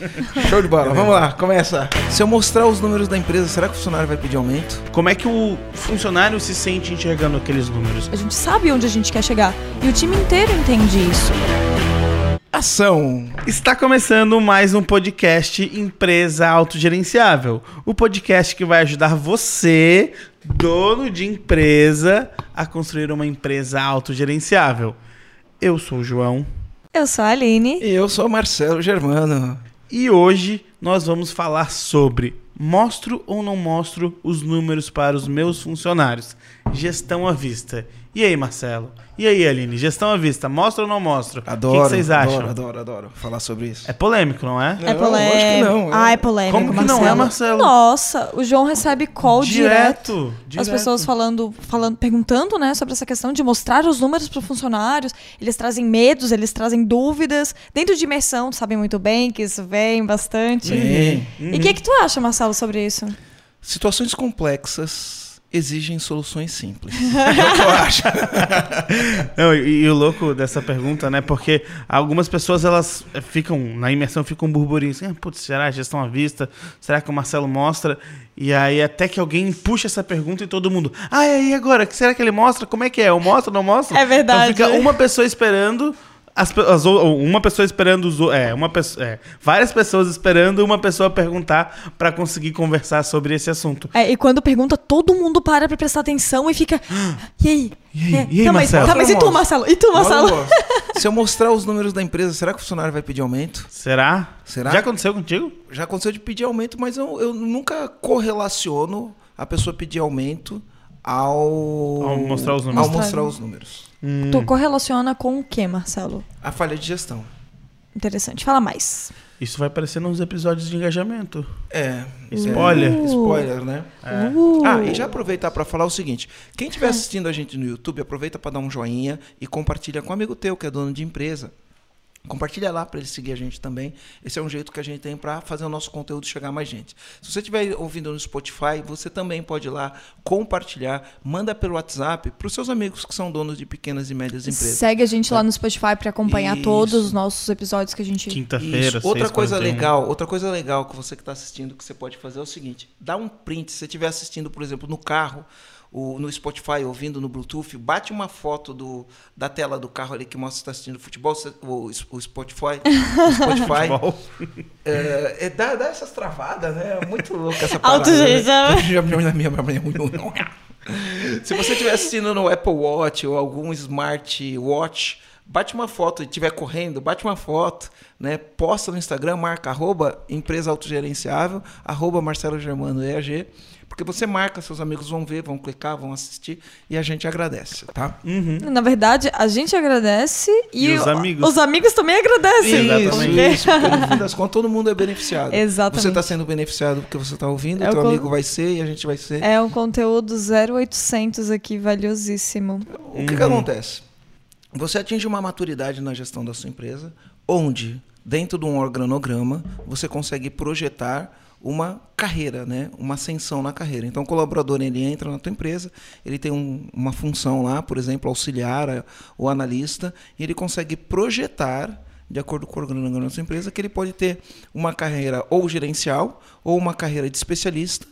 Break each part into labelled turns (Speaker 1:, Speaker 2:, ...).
Speaker 1: Show de bola, vamos lá, começa. Se eu mostrar os números da empresa, será que o funcionário vai pedir aumento?
Speaker 2: Como é que o funcionário se sente enxergando aqueles números?
Speaker 3: A gente sabe onde a gente quer chegar. E o time inteiro entende isso.
Speaker 1: Ação!
Speaker 2: Está começando mais um podcast Empresa Autogerenciável. O podcast que vai ajudar você, dono de empresa, a construir uma empresa autogerenciável. Eu sou o João.
Speaker 3: Eu sou a Aline.
Speaker 1: E eu sou o Marcelo Germano.
Speaker 2: E hoje nós vamos falar sobre mostro ou não mostro os números para os meus funcionários. Gestão à vista. E aí, Marcelo? E aí, Aline? Gestão à vista, mostra ou não mostra?
Speaker 1: Adoro.
Speaker 2: O que, que vocês acham?
Speaker 1: Adoro, adoro, adoro falar sobre isso.
Speaker 2: É polêmico, não é?
Speaker 3: É polêmico.
Speaker 1: lógico que não, é.
Speaker 3: Ah, é polêmico.
Speaker 2: Como que não é, Marcelo?
Speaker 3: Nossa, o João recebe call direto.
Speaker 2: direto. direto.
Speaker 3: As pessoas falando, falando, perguntando, né, sobre essa questão de mostrar os números para os funcionários. Eles trazem medos, eles trazem dúvidas. Dentro de imersão, sabem muito bem que isso vem bastante. E o que, que tu acha, Marcelo, sobre isso?
Speaker 1: Situações complexas exigem soluções simples. é o que eu acho.
Speaker 2: Não, e, e o louco dessa pergunta, né? Porque algumas pessoas elas ficam na imersão, ficam um burburinho assim, ah, putz, será a gestão à vista? Será que o Marcelo mostra? E aí até que alguém puxa essa pergunta e todo mundo, ah, e aí agora? Que será que ele mostra? Como é que é? Eu mostro, não mostro?
Speaker 3: É verdade.
Speaker 2: Então fica uma pessoa esperando. As, as uma pessoa esperando os é, uma pessoa, é, várias pessoas esperando uma pessoa perguntar para conseguir conversar sobre esse assunto.
Speaker 3: É, e quando pergunta, todo mundo para pra prestar atenção e fica. E aí?
Speaker 2: E aí?
Speaker 3: É,
Speaker 2: E aí,
Speaker 3: tá, mas,
Speaker 2: Marcelo?
Speaker 3: tá, mas e tu. Marcelo? E tu, Marcelo?
Speaker 1: Se eu mostrar os números da empresa, será que o funcionário vai pedir aumento?
Speaker 2: Será?
Speaker 1: Será?
Speaker 2: Já aconteceu contigo?
Speaker 1: Já aconteceu de pedir aumento, mas eu, eu nunca correlaciono a pessoa pedir aumento ao,
Speaker 2: Ao mostrar os números.
Speaker 1: Ao mostrar os números.
Speaker 2: Hum.
Speaker 3: Tu correlaciona com o que, Marcelo?
Speaker 1: A falha de gestão.
Speaker 3: Interessante. Fala mais.
Speaker 2: Isso vai aparecer nos episódios de engajamento.
Speaker 1: É.
Speaker 2: Spoiler.
Speaker 1: é, spoiler, né?
Speaker 3: Uh.
Speaker 1: Ah, e já aproveitar para falar o seguinte: quem estiver assistindo a gente no YouTube, aproveita para dar um joinha e compartilha com um amigo teu que é dono de empresa. Compartilha lá para ele seguir a gente também. Esse é um jeito que a gente tem para fazer o nosso conteúdo chegar a mais gente. Se você estiver ouvindo no Spotify, você também pode ir lá compartilhar, manda pelo WhatsApp para os seus amigos que são donos de pequenas e médias empresas.
Speaker 3: Segue a gente lá no Spotify pra acompanhar
Speaker 1: Isso.
Speaker 3: todos os nossos episódios que a gente.
Speaker 2: Quinta-feira,
Speaker 1: Isso. Outra coisa
Speaker 2: 6h41.
Speaker 1: legal, outra coisa legal que você que está assistindo que você pode fazer é o seguinte: dá um print. Se você estiver assistindo, por exemplo, no carro, o- no Spotify, ouvindo no Bluetooth, bate uma foto do, da tela do carro ali que mostra que está assistindo futebol, o, o Spotify. o Spotify é, é, dá, dá essas travadas, né? É muito louco essa parada. né? Se você estiver assistindo no Apple Watch ou algum Smart Watch, bate uma foto e estiver correndo, bate uma foto, né? Posta no Instagram, marca arroba empresa autogerenciável, arroba Marcelo Germano EAG, porque você marca, seus amigos vão ver, vão clicar, vão assistir e a gente agradece, tá?
Speaker 3: Na verdade, a gente agradece e,
Speaker 2: E os
Speaker 3: o-
Speaker 2: amigos.
Speaker 3: os amigos também agradecem.
Speaker 2: Exatamente.
Speaker 1: Isso, porque no fim das contas todo mundo é beneficiado.
Speaker 3: Exatamente.
Speaker 1: Você está sendo beneficiado porque você está ouvindo,
Speaker 3: É
Speaker 1: teu amigo vai ser e a gente vai ser.
Speaker 3: É um conteúdo 0800 aqui, valiosíssimo.
Speaker 1: O que, que acontece? Você atinge uma maturidade na gestão da sua empresa, onde, dentro de um organograma, você consegue projetar uma carreira, né? uma ascensão na carreira. Então, o colaborador ele entra na tua empresa, ele tem um- uma função lá, por exemplo, auxiliar a- o analista, e ele consegue projetar, de acordo com o organograma da sua empresa, que ele pode ter uma carreira ou gerencial ou uma carreira de especialista,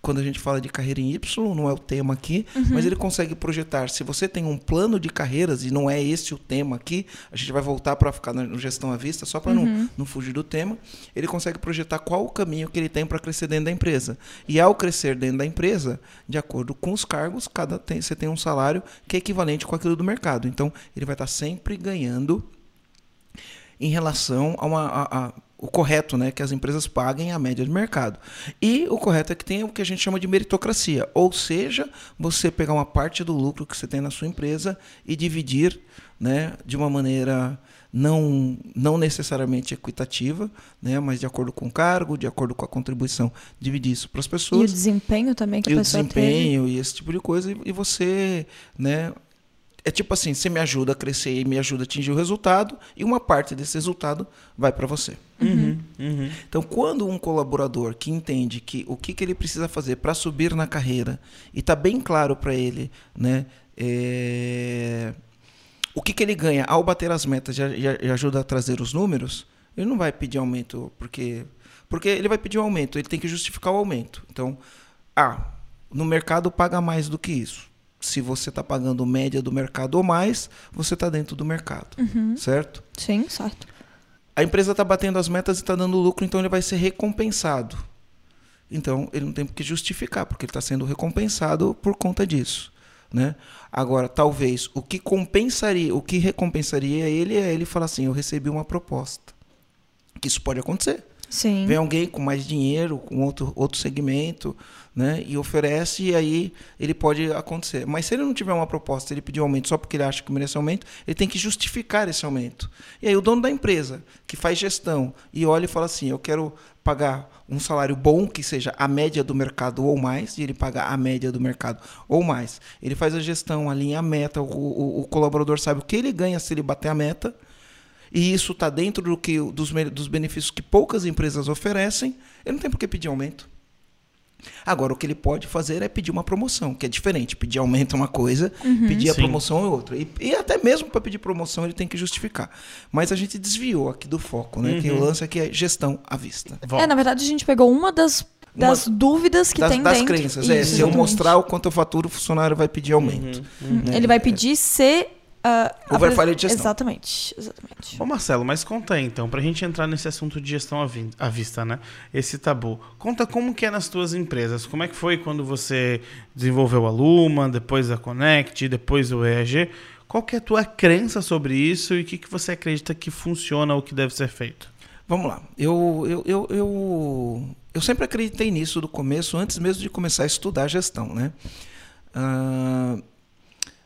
Speaker 1: quando a gente fala de carreira em Y, não é o tema aqui, mas ele consegue projetar. Se você tem um plano de carreiras, e não é esse o tema aqui, a gente vai voltar para ficar na- no gestão à vista, só para não, não fugir do tema, ele consegue projetar qual o caminho que ele tem para crescer dentro da empresa. E ao crescer dentro da empresa, de acordo com os cargos, cada tem, você tem um salário que é equivalente com aquilo do mercado. Então, ele vai estar sempre ganhando em relação a uma, a- a- o correto, né, que as empresas paguem a média de mercado. E o correto é que tenha o que a gente chama de meritocracia, ou seja, você pegar uma parte do lucro que você tem na sua empresa e dividir, né, de uma maneira não, não necessariamente equitativa, né, mas de acordo com o cargo, de acordo com a contribuição, dividir isso para as
Speaker 3: E o
Speaker 1: pessoas
Speaker 3: desempenho também que a
Speaker 1: e o
Speaker 3: pessoa teve.
Speaker 1: desempenho e esse tipo de coisa, e, e você, né? É tipo assim, você me ajuda a crescer e me ajuda a atingir o resultado, e uma parte desse resultado vai para você.
Speaker 2: Uhum, uhum.
Speaker 1: Então, quando um colaborador que entende que o que, que ele precisa fazer para subir na carreira e está bem claro para ele, né, é, o que, que ele ganha ao bater as metas e ajuda a trazer os números, Ele não vai pedir aumento porque porque ele vai pedir um aumento, ele tem que justificar o aumento. Então, ah, no mercado paga mais do que isso. Se você está pagando média do mercado ou mais, você está dentro do mercado, certo?
Speaker 3: Sim, certo.
Speaker 1: A empresa está batendo as metas e está dando lucro, então ele vai ser recompensado. Então ele não tem que justificar, porque ele está sendo recompensado por conta disso. Né? Agora, talvez o que compensaria, o que recompensaria ele é ele falar assim: eu recebi uma proposta. Que isso pode acontecer.
Speaker 3: Sim.
Speaker 1: Vem alguém com mais dinheiro, com outro, outro segmento, né? E oferece, e aí ele pode acontecer. Mas se ele não tiver uma proposta, ele pedir um aumento só porque ele acha que merece aumento, ele tem que justificar esse aumento. E aí o dono da empresa, que faz gestão, e olha e fala assim: eu quero pagar um salário bom, que seja a média do mercado ou mais, e ele paga a média do mercado ou mais. Ele faz a gestão, alinha a meta, o, o, o colaborador sabe o que ele ganha se ele bater a meta, e isso está dentro do que, dos, dos benefícios que poucas empresas oferecem, ele não tem por que pedir aumento. Agora, o que ele pode fazer é pedir uma promoção, que é diferente. Pedir aumento é uma coisa, pedir a
Speaker 2: Sim.
Speaker 1: promoção é outra. E, e até mesmo para pedir promoção ele tem que justificar. Mas a gente desviou aqui do foco, né? Que o lance aqui é gestão à vista.
Speaker 2: Volta.
Speaker 3: É, na verdade, a gente pegou uma das, das dúvidas que
Speaker 1: das,
Speaker 3: tem
Speaker 1: das
Speaker 3: dentro.
Speaker 1: crenças. É,
Speaker 3: Isso,
Speaker 1: se eu mostrar o quanto eu faturo, o funcionário vai pedir aumento. né?
Speaker 3: Ele vai pedir se... ah,
Speaker 1: Houver
Speaker 3: apres-
Speaker 1: falha de gestão.
Speaker 3: Exatamente, exatamente.
Speaker 2: Ô Marcelo, mas conta aí então, pra gente entrar nesse assunto de gestão à vi- à vista, né? Esse tabu. Conta como que é nas tuas empresas. Como é que foi quando você desenvolveu a Luma, depois a Connect, depois o EAG? Qual que é a tua crença sobre isso e o que, que você acredita que funciona ou que deve ser feito?
Speaker 1: Vamos lá. Eu, eu, eu, eu, eu sempre acreditei nisso do começo, antes mesmo de começar a estudar gestão, né? Ah,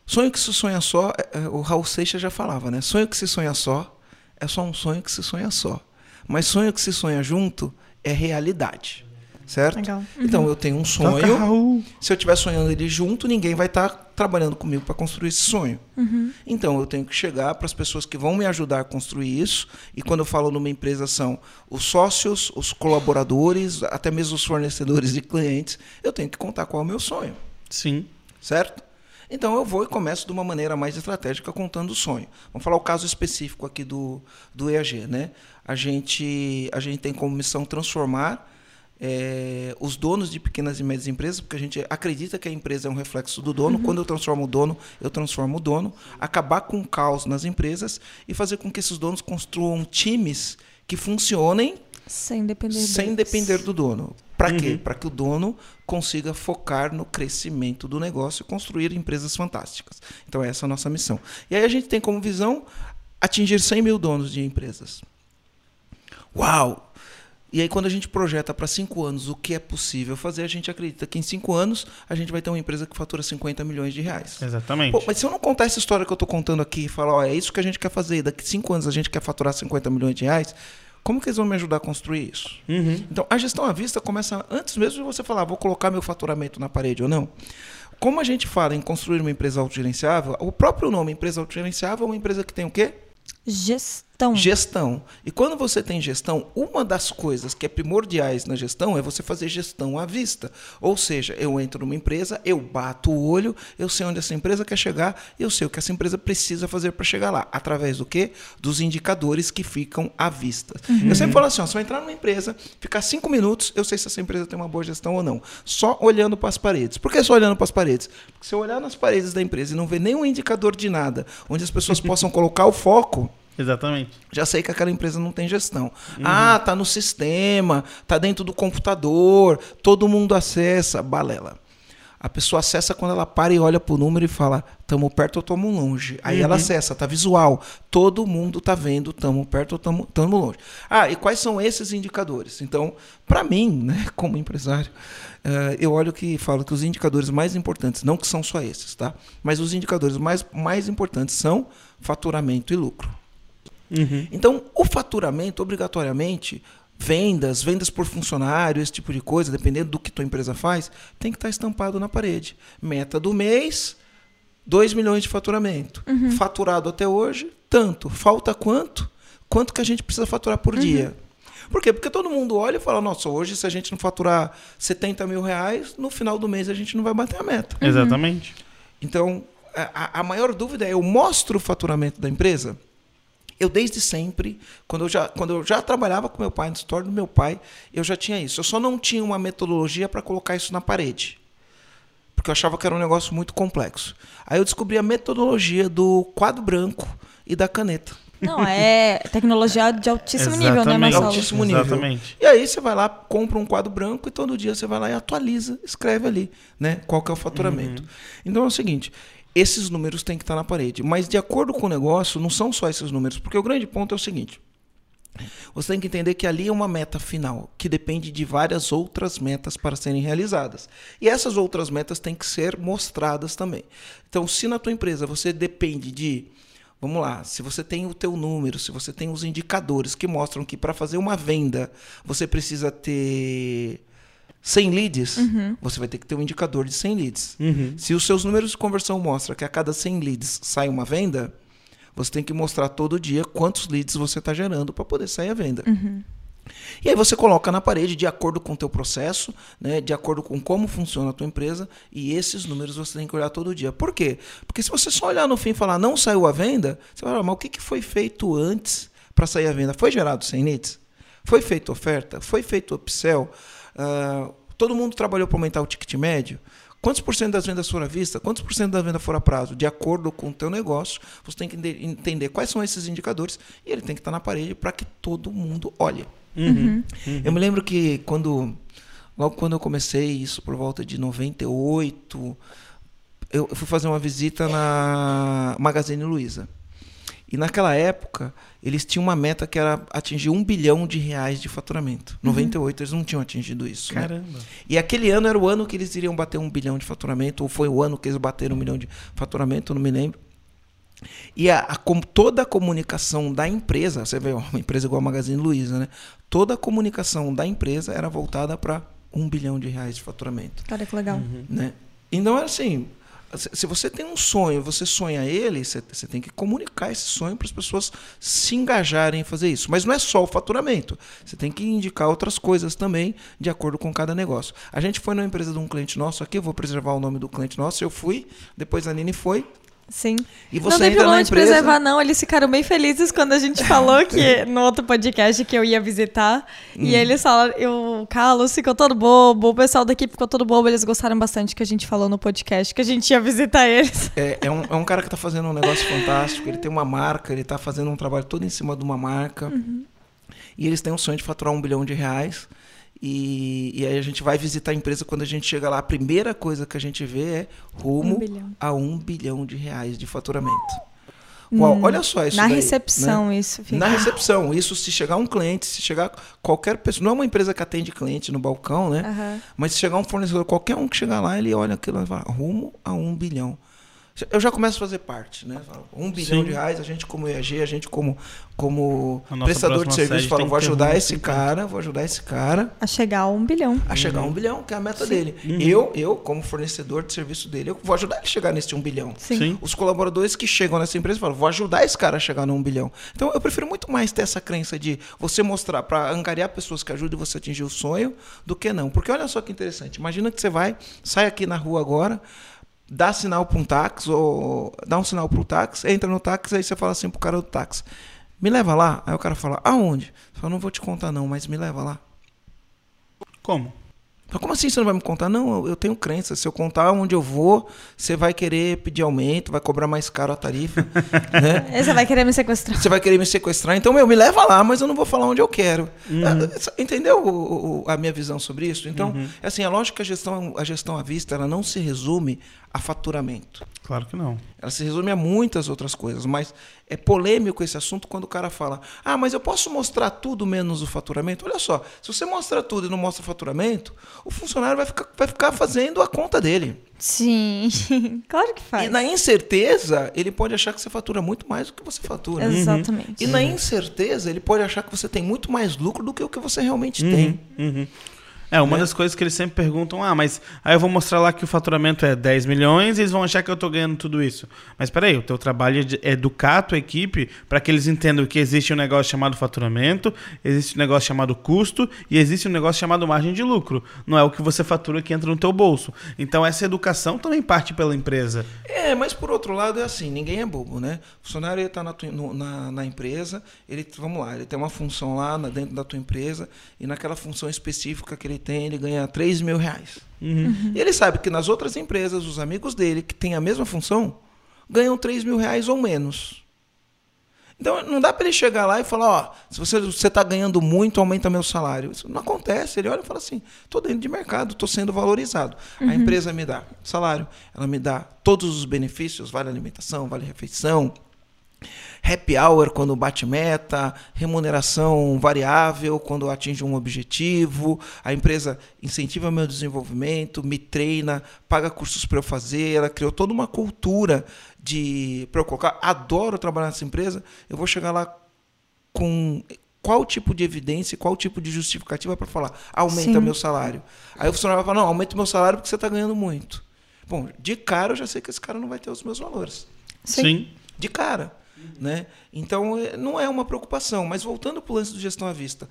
Speaker 1: sonho que se sonha só, é, é, o Raul Seixas já falava, né? Sonho que se sonha só é só um sonho que se sonha só. Mas sonho que se sonha junto é realidade, certo?
Speaker 3: Legal.
Speaker 1: Então eu tenho um
Speaker 2: Toca,
Speaker 1: sonho.
Speaker 2: Raul.
Speaker 1: Se eu estiver sonhando ele junto, ninguém vai estar trabalhando comigo para construir esse sonho. Então eu tenho que chegar para as pessoas que vão me ajudar a construir isso. E quando eu falo numa empresa são os sócios, os colaboradores, até mesmo os fornecedores e clientes. Eu tenho que contar qual é o meu sonho,
Speaker 2: Sim.
Speaker 1: certo? Então eu vou e começo de uma maneira mais estratégica contando o sonho. Vamos falar o caso específico aqui do, do EAG, né? A gente, a gente tem como missão transformar eh, os donos de pequenas e médias empresas, porque a gente acredita que a empresa é um reflexo do dono. Quando eu transformo o dono, eu transformo o dono. Acabar com o caos nas empresas e fazer com que esses donos construam times que funcionem
Speaker 3: Sem depender
Speaker 1: sem depender do dono. Para quê? Para que o dono consiga focar no crescimento do negócio e construir empresas fantásticas. Então, essa é a nossa missão. E aí a gente tem como visão atingir 100 mil donos de empresas. Uau! E aí, quando a gente projeta para cinco anos o que é possível fazer, a gente acredita que em cinco anos a gente vai ter uma empresa que fatura 50 milhões de reais.
Speaker 2: Exatamente.
Speaker 1: Pô, mas se eu não contar essa história que eu estou contando aqui e falar, ó, é isso que a gente quer fazer, e daqui cinco anos a gente quer faturar 50 milhões de reais, como que eles vão me ajudar a construir isso?
Speaker 2: Uhum.
Speaker 1: Então, a gestão à vista começa antes mesmo de você falar, vou colocar meu faturamento na parede ou não. Como a gente fala em construir uma empresa autogerenciável, o próprio nome empresa autogerenciável é uma empresa que tem o quê?
Speaker 3: Gestão.
Speaker 1: Gestão. E quando você tem gestão, uma das coisas que é primordiais na gestão é você fazer gestão à vista. Ou seja, eu entro numa empresa, eu bato o olho, eu sei onde essa empresa quer chegar, eu sei o que essa empresa precisa fazer para chegar lá. Através do quê? Dos indicadores que ficam à vista. Eu sempre falo assim, ó, se eu entrar numa empresa, ficar cinco minutos, eu sei se essa empresa tem uma boa gestão ou não. Só olhando para as paredes. Por que só olhando para as paredes? Porque se eu olhar nas paredes da empresa e não ver nenhum indicador de nada, onde as pessoas possam colocar o foco,
Speaker 2: Exatamente.
Speaker 1: já sei que aquela empresa não tem gestão. Ah, tá no sistema, tá dentro do computador, todo mundo acessa, balela. A pessoa acessa quando ela para e olha pro número e fala, tamo perto ou tamo longe. Aí ela acessa, tá visual. Todo mundo tá vendo, tamo perto ou tamo, tamo longe. Ah, e quais são esses indicadores? Então, para mim, né, como empresário, eh, eu olho que falo que os indicadores mais importantes, não que são só esses, tá? Mas os indicadores mais, mais importantes são faturamento e lucro.
Speaker 2: Uhum.
Speaker 1: Então, o faturamento, obrigatoriamente, vendas, vendas por funcionário, esse tipo de coisa, dependendo do que tua empresa faz, tem que estar estampado na parede. Meta do mês, 2 milhões de faturamento. Faturado até hoje, tanto. Falta quanto? Quanto que a gente precisa faturar por dia? Por quê? Porque todo mundo olha e fala, nossa, hoje se a gente não faturar 70 mil reais, no final do mês a gente não vai bater a meta.
Speaker 2: Exatamente.
Speaker 1: Então, a, a- a maior dúvida é: eu mostro o faturamento da empresa? Eu desde sempre, quando eu, já, quando eu já trabalhava com meu pai no store do meu pai, eu já tinha isso. Eu só não tinha uma metodologia para colocar isso na parede. Porque eu achava que era um negócio muito complexo. Aí eu descobri a metodologia do quadro branco e da caneta.
Speaker 3: Não, é tecnologia de altíssimo nível, né,
Speaker 2: Exatamente.
Speaker 3: Marcelo?
Speaker 1: Altíssimo nível.
Speaker 2: Exatamente.
Speaker 1: E aí você vai lá, compra um quadro branco e todo dia você vai lá e atualiza, escreve ali, né? Qual que é o faturamento. Então é o seguinte, esses números têm que estar na parede. Mas de acordo com o negócio, não são só esses números, porque o grande ponto é o seguinte. Você tem que entender que ali é uma meta final, que depende de várias outras metas para serem realizadas. E essas outras metas têm que ser mostradas também. Então, se na tua empresa você depende de, vamos lá, se você tem o teu número, se você tem os indicadores que mostram que para fazer uma venda você precisa ter 100 leads, você vai ter que ter um indicador de 100 leads. Se os seus números de conversão mostram que a cada 100 leads sai uma venda, você tem que mostrar todo dia quantos leads você está gerando para poder sair a venda. E aí você coloca na parede de acordo com o teu processo, né, de acordo com como funciona a tua empresa, e esses números você tem que olhar todo dia. Por quê? Porque se você só olhar no fim e falar não saiu a venda, você vai falar, mas o que, que foi feito antes para sair a venda? Foi gerado 100 leads? Foi feita oferta? Foi feito upsell? Ah, todo mundo trabalhou para aumentar o ticket médio? Quantos por cento das vendas foram à vista? Quantos por cento da venda foram a prazo? De acordo com o teu negócio, você tem que ente- entender quais são esses indicadores e ele tem que estar na parede para que todo mundo olhe. Eu me lembro que quando logo quando eu comecei isso por volta de 98, eu eu fui fazer uma visita na Magazine Luiza. E naquela época, eles tinham uma meta que era atingir um bilhão de reais de faturamento. 98, eles não tinham atingido isso. né?
Speaker 2: Caramba.
Speaker 1: E aquele ano era o ano que eles iriam bater um bilhão de faturamento, ou foi o ano que eles bateram um milhão de faturamento, não me lembro. E a, a toda a comunicação da empresa, você vê, ó, uma empresa igual a Magazine Luiza, né? Toda a comunicação da empresa era voltada para um bilhão de reais de faturamento
Speaker 3: Cara, que legal.
Speaker 1: né? Então assim, se você tem um sonho, você sonha ele, você, você tem que comunicar esse sonho para as pessoas se engajarem em fazer isso. Mas não é só o faturamento, você tem que indicar outras coisas também de acordo com cada negócio. A gente foi na empresa de um cliente nosso aqui, eu vou preservar o nome do cliente nosso, eu fui, depois a Nini foi,
Speaker 3: Sim.
Speaker 1: e você
Speaker 3: não tem
Speaker 1: entra
Speaker 3: problema de
Speaker 1: empresa.
Speaker 3: preservar, não. Eles ficaram bem felizes quando a gente falou que no outro podcast que eu ia visitar.
Speaker 1: Hum.
Speaker 3: E eles falaram, eu- o Carlos ficou todo bobo, o pessoal da equipe ficou todo bobo. Eles gostaram bastante que a gente falou no podcast, que a gente ia visitar eles.
Speaker 1: É, é um, é um cara que está fazendo um negócio fantástico. Ele tem uma marca, ele está fazendo um trabalho todo em cima de uma marca. E eles têm um sonho de faturar um bilhão de reais. E, e aí a gente vai visitar a empresa quando a gente chega lá. A primeira coisa que a gente vê é rumo
Speaker 3: Um
Speaker 1: a um bilhão de reais de faturamento. Uau, olha só isso
Speaker 3: Na
Speaker 1: daí,
Speaker 3: recepção,
Speaker 1: né?
Speaker 3: isso. Fica.
Speaker 1: Na recepção. Isso se chegar um cliente, se chegar qualquer pessoa. Não é uma empresa que atende cliente no balcão, né?
Speaker 3: Aham.
Speaker 1: Mas se chegar um fornecedor, qualquer um que chegar lá, ele olha aquilo e fala, rumo a um bilhão. Eu já começo a fazer parte, né? Falo, Um bilhão
Speaker 2: Sim.
Speaker 1: de reais, a gente como EAG, a gente como, como prestador de serviço, fala, vou ajudar esse
Speaker 2: 50.
Speaker 1: cara, vou ajudar esse cara
Speaker 3: A chegar a um bilhão.
Speaker 1: a chegar a um bilhão, que é a meta dele. Eu, eu, como fornecedor de serviço dele, eu vou ajudar ele a chegar nesse um bilhão.
Speaker 3: Sim.
Speaker 2: Sim.
Speaker 1: Os colaboradores que chegam nessa empresa falam, vou ajudar esse cara a chegar no um bilhão. Então eu prefiro muito mais ter essa crença de você mostrar para angariar pessoas que ajudem você a atingir o sonho do que não. Porque olha só que interessante. Imagina que você vai, sai aqui na rua agora, dá sinal para um táxi, ou dá um sinal para o táxi, entra no táxi, aí você fala assim pro cara do táxi. Me leva lá. Aí o cara fala, aonde? Você fala, não vou te contar não, mas me leva lá.
Speaker 2: Como?
Speaker 1: Mas como assim você não vai me contar? Não, eu- tenho crença. Se eu contar onde eu vou, você vai querer pedir aumento, vai cobrar mais caro a tarifa. né?
Speaker 3: Você vai querer me sequestrar.
Speaker 1: Você vai querer me sequestrar. Então, meu, me leva lá, mas eu não vou falar onde eu quero. Ah, Entendeu o- o- a minha visão sobre isso? Então, é assim, a lógica que a gestão, a gestão à vista, ela não se resume a faturamento.
Speaker 2: Claro que não.
Speaker 1: Ela se resume a muitas outras coisas, mas é polêmico esse assunto quando o cara fala: Ah, mas eu posso mostrar tudo menos o faturamento? Olha só, se você mostra tudo e não mostra o faturamento, o funcionário vai ficar, vai ficar fazendo a conta dele.
Speaker 3: Sim. claro que faz.
Speaker 1: E na incerteza, ele pode achar que você fatura muito mais do que você fatura.
Speaker 3: Exatamente.
Speaker 1: E na incerteza, ele pode achar que você tem muito mais lucro do que o que você realmente tem.
Speaker 2: Uhum. É, uma
Speaker 1: né?
Speaker 2: das coisas que eles sempre perguntam, ah, mas aí eu vou mostrar lá que o faturamento é 10 milhões e eles vão achar que eu tô ganhando tudo isso. Mas peraí, o teu trabalho é de educar a tua equipe para que eles entendam que existe um negócio chamado faturamento, existe um negócio chamado custo e existe um negócio chamado margem de lucro. Não é o que você fatura que entra no teu bolso. Então essa educação também parte pela empresa.
Speaker 1: É, mas por outro lado é assim, ninguém é bobo, né? O funcionário está na, na, na empresa, ele, vamos lá, ele tem uma função lá na- dentro da tua empresa e naquela função específica que ele tem, ele ganha 3 mil reais. E ele sabe que nas outras empresas, os amigos dele que têm a mesma função, ganham 3 mil reais ou menos. Então não dá para ele chegar lá e falar, ó, se você você está ganhando muito, aumenta meu salário. Isso não acontece. Ele olha e fala assim, estou dentro de mercado, estou sendo valorizado. A empresa me dá salário, ela me dá todos os benefícios, vale alimentação, vale refeição, happy hour quando bate meta, remuneração variável quando atinge um objetivo, a empresa incentiva meu desenvolvimento, me treina, paga cursos para eu fazer, ela criou toda uma cultura de para eu colocar, adoro trabalhar nessa empresa, eu vou chegar lá com qual tipo de evidência, qual tipo de justificativa para falar, aumenta
Speaker 3: Sim.
Speaker 1: meu salário. Aí o funcionário vai falar, não, aumenta meu salário porque você está ganhando muito. Bom, de cara eu já sei que esse cara não vai ter os meus valores
Speaker 3: Sim.
Speaker 1: de cara. Né? Então, é- não é uma preocupação. Mas voltando para o lance do gestão à vista,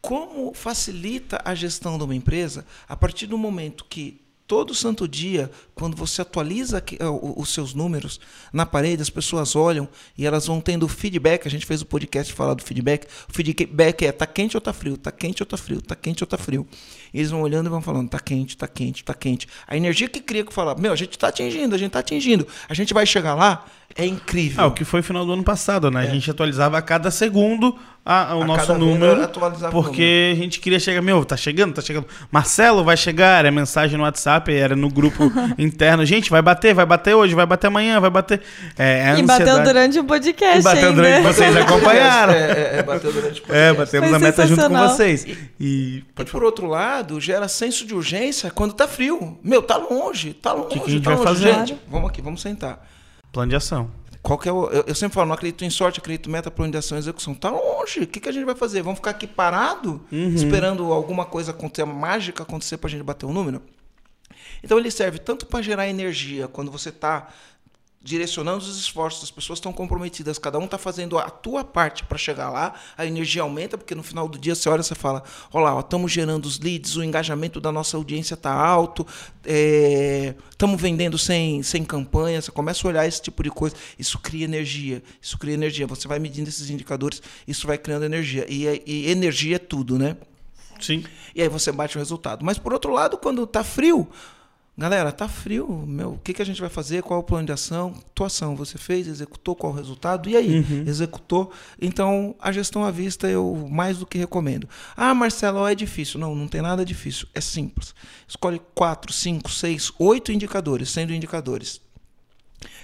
Speaker 1: como facilita a gestão de uma empresa a partir do momento que todo santo dia, quando você atualiza eh, os seus números na parede, as pessoas olham e elas vão tendo feedback. A gente fez o podcast falar do feedback. O feedback é tá quente ou tá frio, tá quente ou tá frio, tá quente ou tá frio. E eles vão olhando e vão falando, tá quente, tá quente, tá quente. A energia que cria que fala, meu, a gente tá atingindo, a gente tá atingindo. A gente vai chegar lá, é incrível.
Speaker 2: Ah, o que foi final do ano passado, né? A gente atualizava a cada segundo a- o
Speaker 1: A
Speaker 2: nosso número, porque a gente queria chegar, meu, tá chegando, tá chegando. Marcelo vai chegar, era mensagem no WhatsApp, era no grupo interno. Gente, vai bater, vai bater hoje, vai bater amanhã, vai bater. É, é
Speaker 3: E bateu durante o podcast
Speaker 2: E bateu
Speaker 3: ainda.
Speaker 2: durante vocês acompanharam.
Speaker 1: É, é, é, bateu durante o
Speaker 2: É,
Speaker 1: podcast.
Speaker 2: batemos
Speaker 3: Foi
Speaker 2: a meta junto com vocês. E
Speaker 1: E por outro lado, gera senso de urgência quando tá frio. Meu, tá longe, tá longe,
Speaker 2: que a gente
Speaker 1: tá
Speaker 2: vai
Speaker 1: longe.
Speaker 2: fazer?
Speaker 1: Gente, vamos aqui, vamos sentar.
Speaker 2: plano de ação.
Speaker 1: Qual que é o, eu, eu sempre falo, não acredito em sorte, acredito em meta, plano de ação e execução. Tá longe. O que, que a gente vai fazer? Vamos ficar aqui parado,
Speaker 2: Uhum.
Speaker 1: esperando alguma coisa acontecer, mágica acontecer pra gente bater o número? Então ele serve tanto para gerar energia quando você está direcionando os esforços, as pessoas estão comprometidas, cada um está fazendo a tua parte para chegar lá, a energia aumenta, porque no final do dia você olha e você fala, olha lá, estamos gerando os leads, o engajamento da nossa audiência está alto, estamos vendendo sem, sem campanha, você começa a olhar esse tipo de coisa, isso cria energia, isso cria energia, você vai medindo esses indicadores, isso vai criando energia, e, é- e energia é tudo, né?
Speaker 2: Sim.
Speaker 1: E aí você bate o resultado. Mas por outro lado, quando tá frio, galera, tá frio, meu, o que, que a gente vai fazer? Qual é o plano de ação? Tua ação, você fez, executou, qual o resultado? E aí, executou? Então, a gestão à vista eu mais do que recomendo. Ah, Marcelo, é difícil. Não, não tem nada difícil. É simples. Escolhe quatro, cinco, seis, oito indicadores, sendo indicadores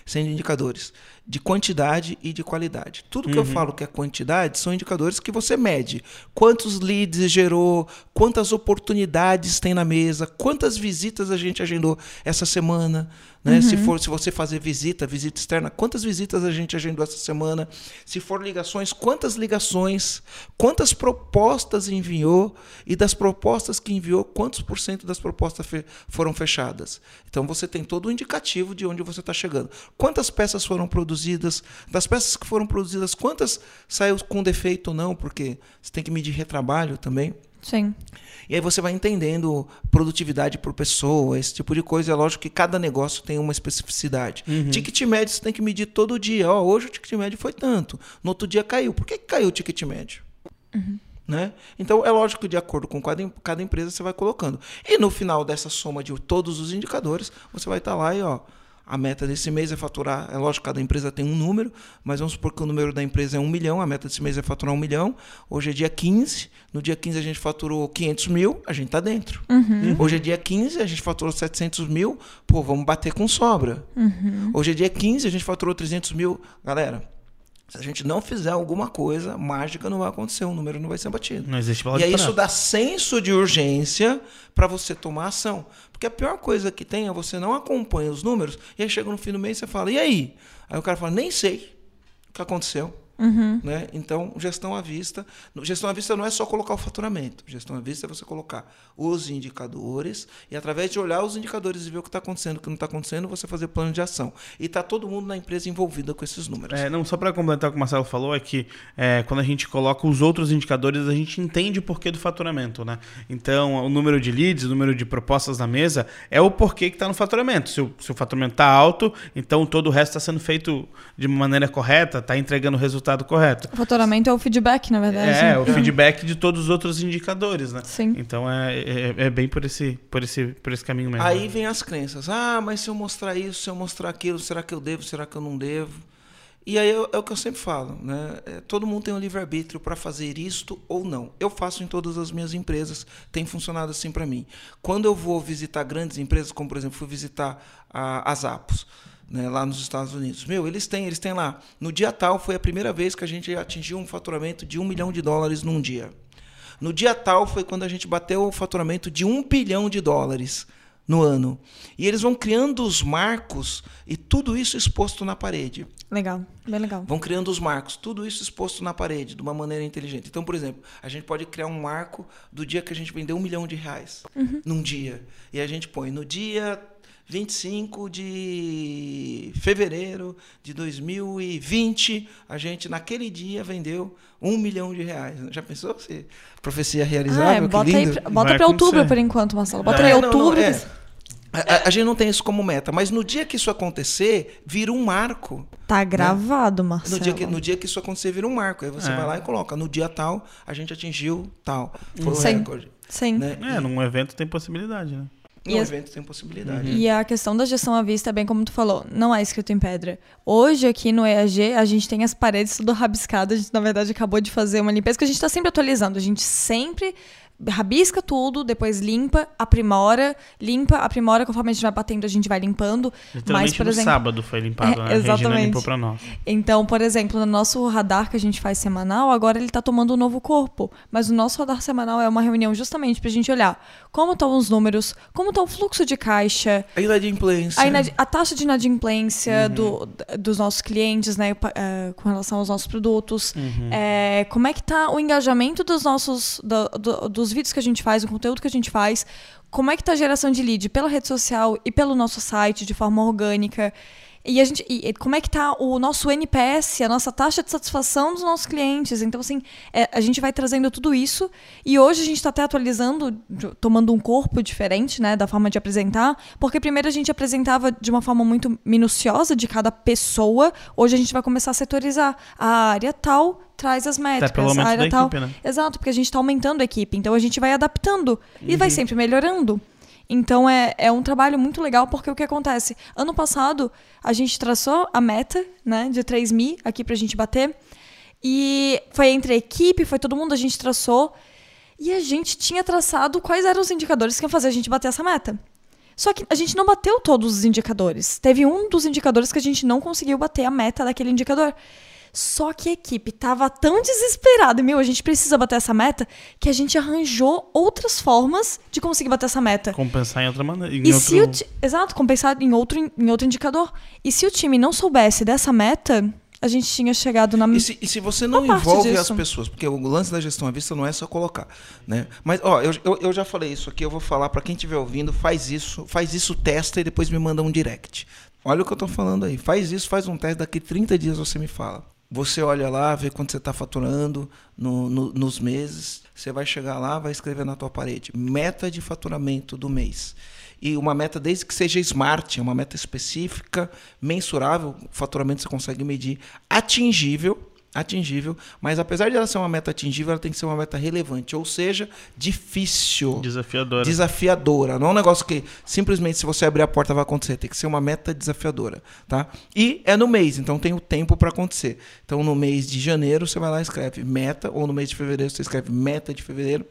Speaker 1: sendo indicadores de quantidade e de qualidade. Tudo que eu falo que é quantidade são indicadores que você mede. Quantos leads gerou, quantas oportunidades tem na mesa, quantas visitas a gente agendou essa semana, né? Se for se você fazer visita, visita externa, quantas visitas a gente agendou essa semana? Se for ligações, quantas ligações, quantas propostas enviou e das propostas que enviou, quantos por cento das propostas fe- foram fechadas? Então você tem todo o indicativo de onde você está chegando. Quantas peças foram produzidas? Das peças que foram produzidas, quantas saiu com defeito ou não? Porque você tem que medir retrabalho também.
Speaker 3: Sim.
Speaker 1: E aí você vai entendendo produtividade por pessoa, esse tipo de coisa. É lógico que cada negócio tem uma especificidade. Ticket médio você tem que medir todo dia. Ó, hoje o ticket médio foi tanto. No outro dia caiu. Por que caiu o ticket médio? Né? Então é lógico que de acordo com cada, cada empresa você vai colocando. E no final dessa soma de todos os indicadores, você vai estar lá e ó, a meta desse mês é faturar. É lógico que cada empresa tem um número, mas vamos supor que o número da empresa é um milhão, a meta desse mês é faturar um milhão. Hoje é dia 15, no dia 15 a gente faturou 500 mil, a gente está dentro. Hoje é dia 15, a gente faturou 700 mil, pô, vamos bater com sobra. Hoje é dia 15, a gente faturou 300 mil. Galera, se a gente não fizer alguma coisa, mágica não vai acontecer, o número não vai ser batido.
Speaker 2: Não existe
Speaker 1: E aí isso dá senso de urgência para você tomar ação. Porque a pior coisa que tem é você não acompanha os números e aí chega no fim do mês e você fala, e aí? Aí o cara fala, nem sei o que aconteceu. Né? Então, gestão à vista. Gestão à vista não é só colocar o faturamento. Gestão à vista é você colocar os indicadores e, através de olhar os indicadores e ver o que está acontecendo, o que não está acontecendo, você fazer plano de ação. E está todo mundo na empresa envolvido com esses números.
Speaker 2: É, não, só para complementar o que o Marcelo falou, é que é, quando a gente coloca os outros indicadores, a gente entende o porquê do faturamento, né? Então, o número de leads, o número de propostas na mesa, é o porquê que está no faturamento. Se o, se o faturamento está alto, então todo o resto está sendo feito de maneira correta, está entregando o resultado correto.
Speaker 3: O faturamento é o feedback, na verdade.
Speaker 2: É, o feedback de todos os outros indicadores, né?
Speaker 3: Sim.
Speaker 2: Então é, é, é bem por esse, por, esse, por esse caminho mesmo.
Speaker 1: Aí vem as crenças. Ah, mas se eu mostrar isso, se eu mostrar aquilo, será que eu devo, será que eu não devo? E aí é, é o que eu sempre falo, né? É, todo mundo tem um livre-arbítrio para fazer isto ou não. Eu faço em todas as minhas empresas, tem funcionado assim para mim. Quando eu vou visitar grandes empresas, como por exemplo, fui visitar a, as Apos, né, lá nos Estados Unidos. Meu, eles têm, eles têm lá. No dia tal foi a primeira vez que a gente atingiu um faturamento de um milhão de dólares num dia. No dia tal foi quando a gente bateu o faturamento de um bilhão de dólares no ano. E eles vão criando os marcos e tudo isso exposto na parede.
Speaker 3: Legal, bem legal.
Speaker 1: Vão criando os marcos, tudo isso exposto na parede, de uma maneira inteligente. Então, por exemplo, a gente pode criar um marco do dia que a gente vendeu um milhão de reais num dia. E a gente põe no dia 25 de fevereiro de 2020, a gente naquele dia vendeu um milhão de reais. Já pensou se profecia realizável?
Speaker 3: Ah, é, bota aí,
Speaker 1: lindo.
Speaker 3: pra- bota
Speaker 2: Vai
Speaker 3: pra outubro por enquanto, Marcelo. Bota
Speaker 1: É,
Speaker 3: aí
Speaker 1: não, não,
Speaker 3: outubro.
Speaker 1: é.
Speaker 3: que-
Speaker 1: A, a- gente não tem isso como meta, mas no dia que isso acontecer, vira um marco.
Speaker 3: Tá gravado, Marcelo.
Speaker 1: No dia, que, no dia que isso acontecer, vira um marco. Aí você
Speaker 2: É.
Speaker 1: vai lá e coloca, no dia tal, a gente atingiu tal. Foi o
Speaker 3: Sim.
Speaker 1: recorde.
Speaker 3: Sim.
Speaker 1: Né?
Speaker 2: É, num evento tem possibilidade, né?
Speaker 1: E,
Speaker 3: as-
Speaker 1: evento tem possibilidade.
Speaker 3: E a questão da gestão à vista, é bem como tu falou, não é escrito em pedra. Hoje, aqui no EAG, a gente tem as paredes tudo rabiscadas. A gente, na verdade, acabou de fazer uma limpeza que a gente está sempre atualizando. A gente sempre rabisca tudo, depois limpa, aprimora, limpa, aprimora, conforme a gente vai batendo, a gente vai limpando.
Speaker 2: Literalmente
Speaker 3: Mas, por
Speaker 2: no
Speaker 3: exemplo,
Speaker 2: sábado foi limpado,
Speaker 3: É,
Speaker 2: né? A Regina
Speaker 3: exatamente.
Speaker 2: limpou pra nós.
Speaker 3: Então, por exemplo, no nosso radar que a gente faz semanal, agora ele está tomando um novo corpo. Mas o nosso radar semanal é uma reunião justamente para a gente olhar como estão os números, como está o fluxo de caixa,
Speaker 1: A inadimplência.
Speaker 3: a, inad- a taxa de inadimplência do- dos nossos clientes, né, eh, com relação aos nossos produtos, Eh, como é que tá o engajamento dos nossos, do- do- dos vídeos que a gente faz, do conteúdo que a gente faz, como é que tá a geração de lead pela rede social e pelo nosso site de forma orgânica. E, a gente, e, como é que tá o nosso NPS, a nossa taxa de satisfação dos nossos clientes. Então, assim, é, a gente vai trazendo tudo isso. E hoje a gente está até atualizando, tomando um corpo diferente, né, da forma de apresentar. Porque primeiro a gente apresentava de uma forma muito minuciosa de cada pessoa. Hoje a gente vai começar a setorizar. A área tal traz as métricas.
Speaker 2: pelo aumento
Speaker 3: a área
Speaker 2: da
Speaker 3: tal.
Speaker 2: equipe, né?
Speaker 3: Exato, porque a gente está aumentando a equipe. Então a gente vai adaptando e vai sempre melhorando. Então é, é um trabalho muito legal, porque o que acontece? Ano passado, a gente traçou a meta né, de 3 mil aqui pra gente bater. E foi entre a equipe, foi todo mundo, a gente traçou. E a gente tinha traçado quais eram os indicadores que iam fazer a gente bater essa meta. Só que a gente não bateu todos os indicadores. Teve um dos indicadores que a gente não conseguiu bater a meta daquele indicador. Só que a equipe tava tão desesperada, meu, a gente precisa bater essa meta, que a gente arranjou outras formas de conseguir bater essa meta.
Speaker 2: Compensar em outra maneira. Em
Speaker 3: E
Speaker 2: outro...
Speaker 3: se o ti- Exato, compensar em outro, em outro indicador. E se o time não soubesse dessa meta, a gente tinha chegado na.
Speaker 1: E se, e se você não envolve
Speaker 3: disso.
Speaker 1: as pessoas, porque o lance da gestão à vista não é só colocar, né? Mas ó, eu, eu, eu já falei isso aqui, eu vou falar para quem estiver ouvindo, faz isso, faz isso, testa e depois me manda um direct. Olha o que eu tô falando aí. Faz isso, faz um teste, daqui 30 dias você me fala. Você olha lá, vê quanto você está faturando no- no- nos meses. Você vai chegar lá, vai escrever na tua parede meta de faturamento do mês. E uma meta, desde que seja smart, é uma meta específica, mensurável, faturamento você consegue medir, atingível, atingível, mas apesar de ela ser uma meta atingível, ela tem que ser uma meta relevante, ou seja, difícil
Speaker 2: Desafiadora.
Speaker 1: desafiadora. Não é um negócio que simplesmente se você abrir a porta vai acontecer. Tem que ser uma meta desafiadora, tá? E é no mês, então tem o tempo para acontecer. Então no mês de janeiro você vai lá e escreve meta, ou no mês de fevereiro você escreve meta de fevereiro.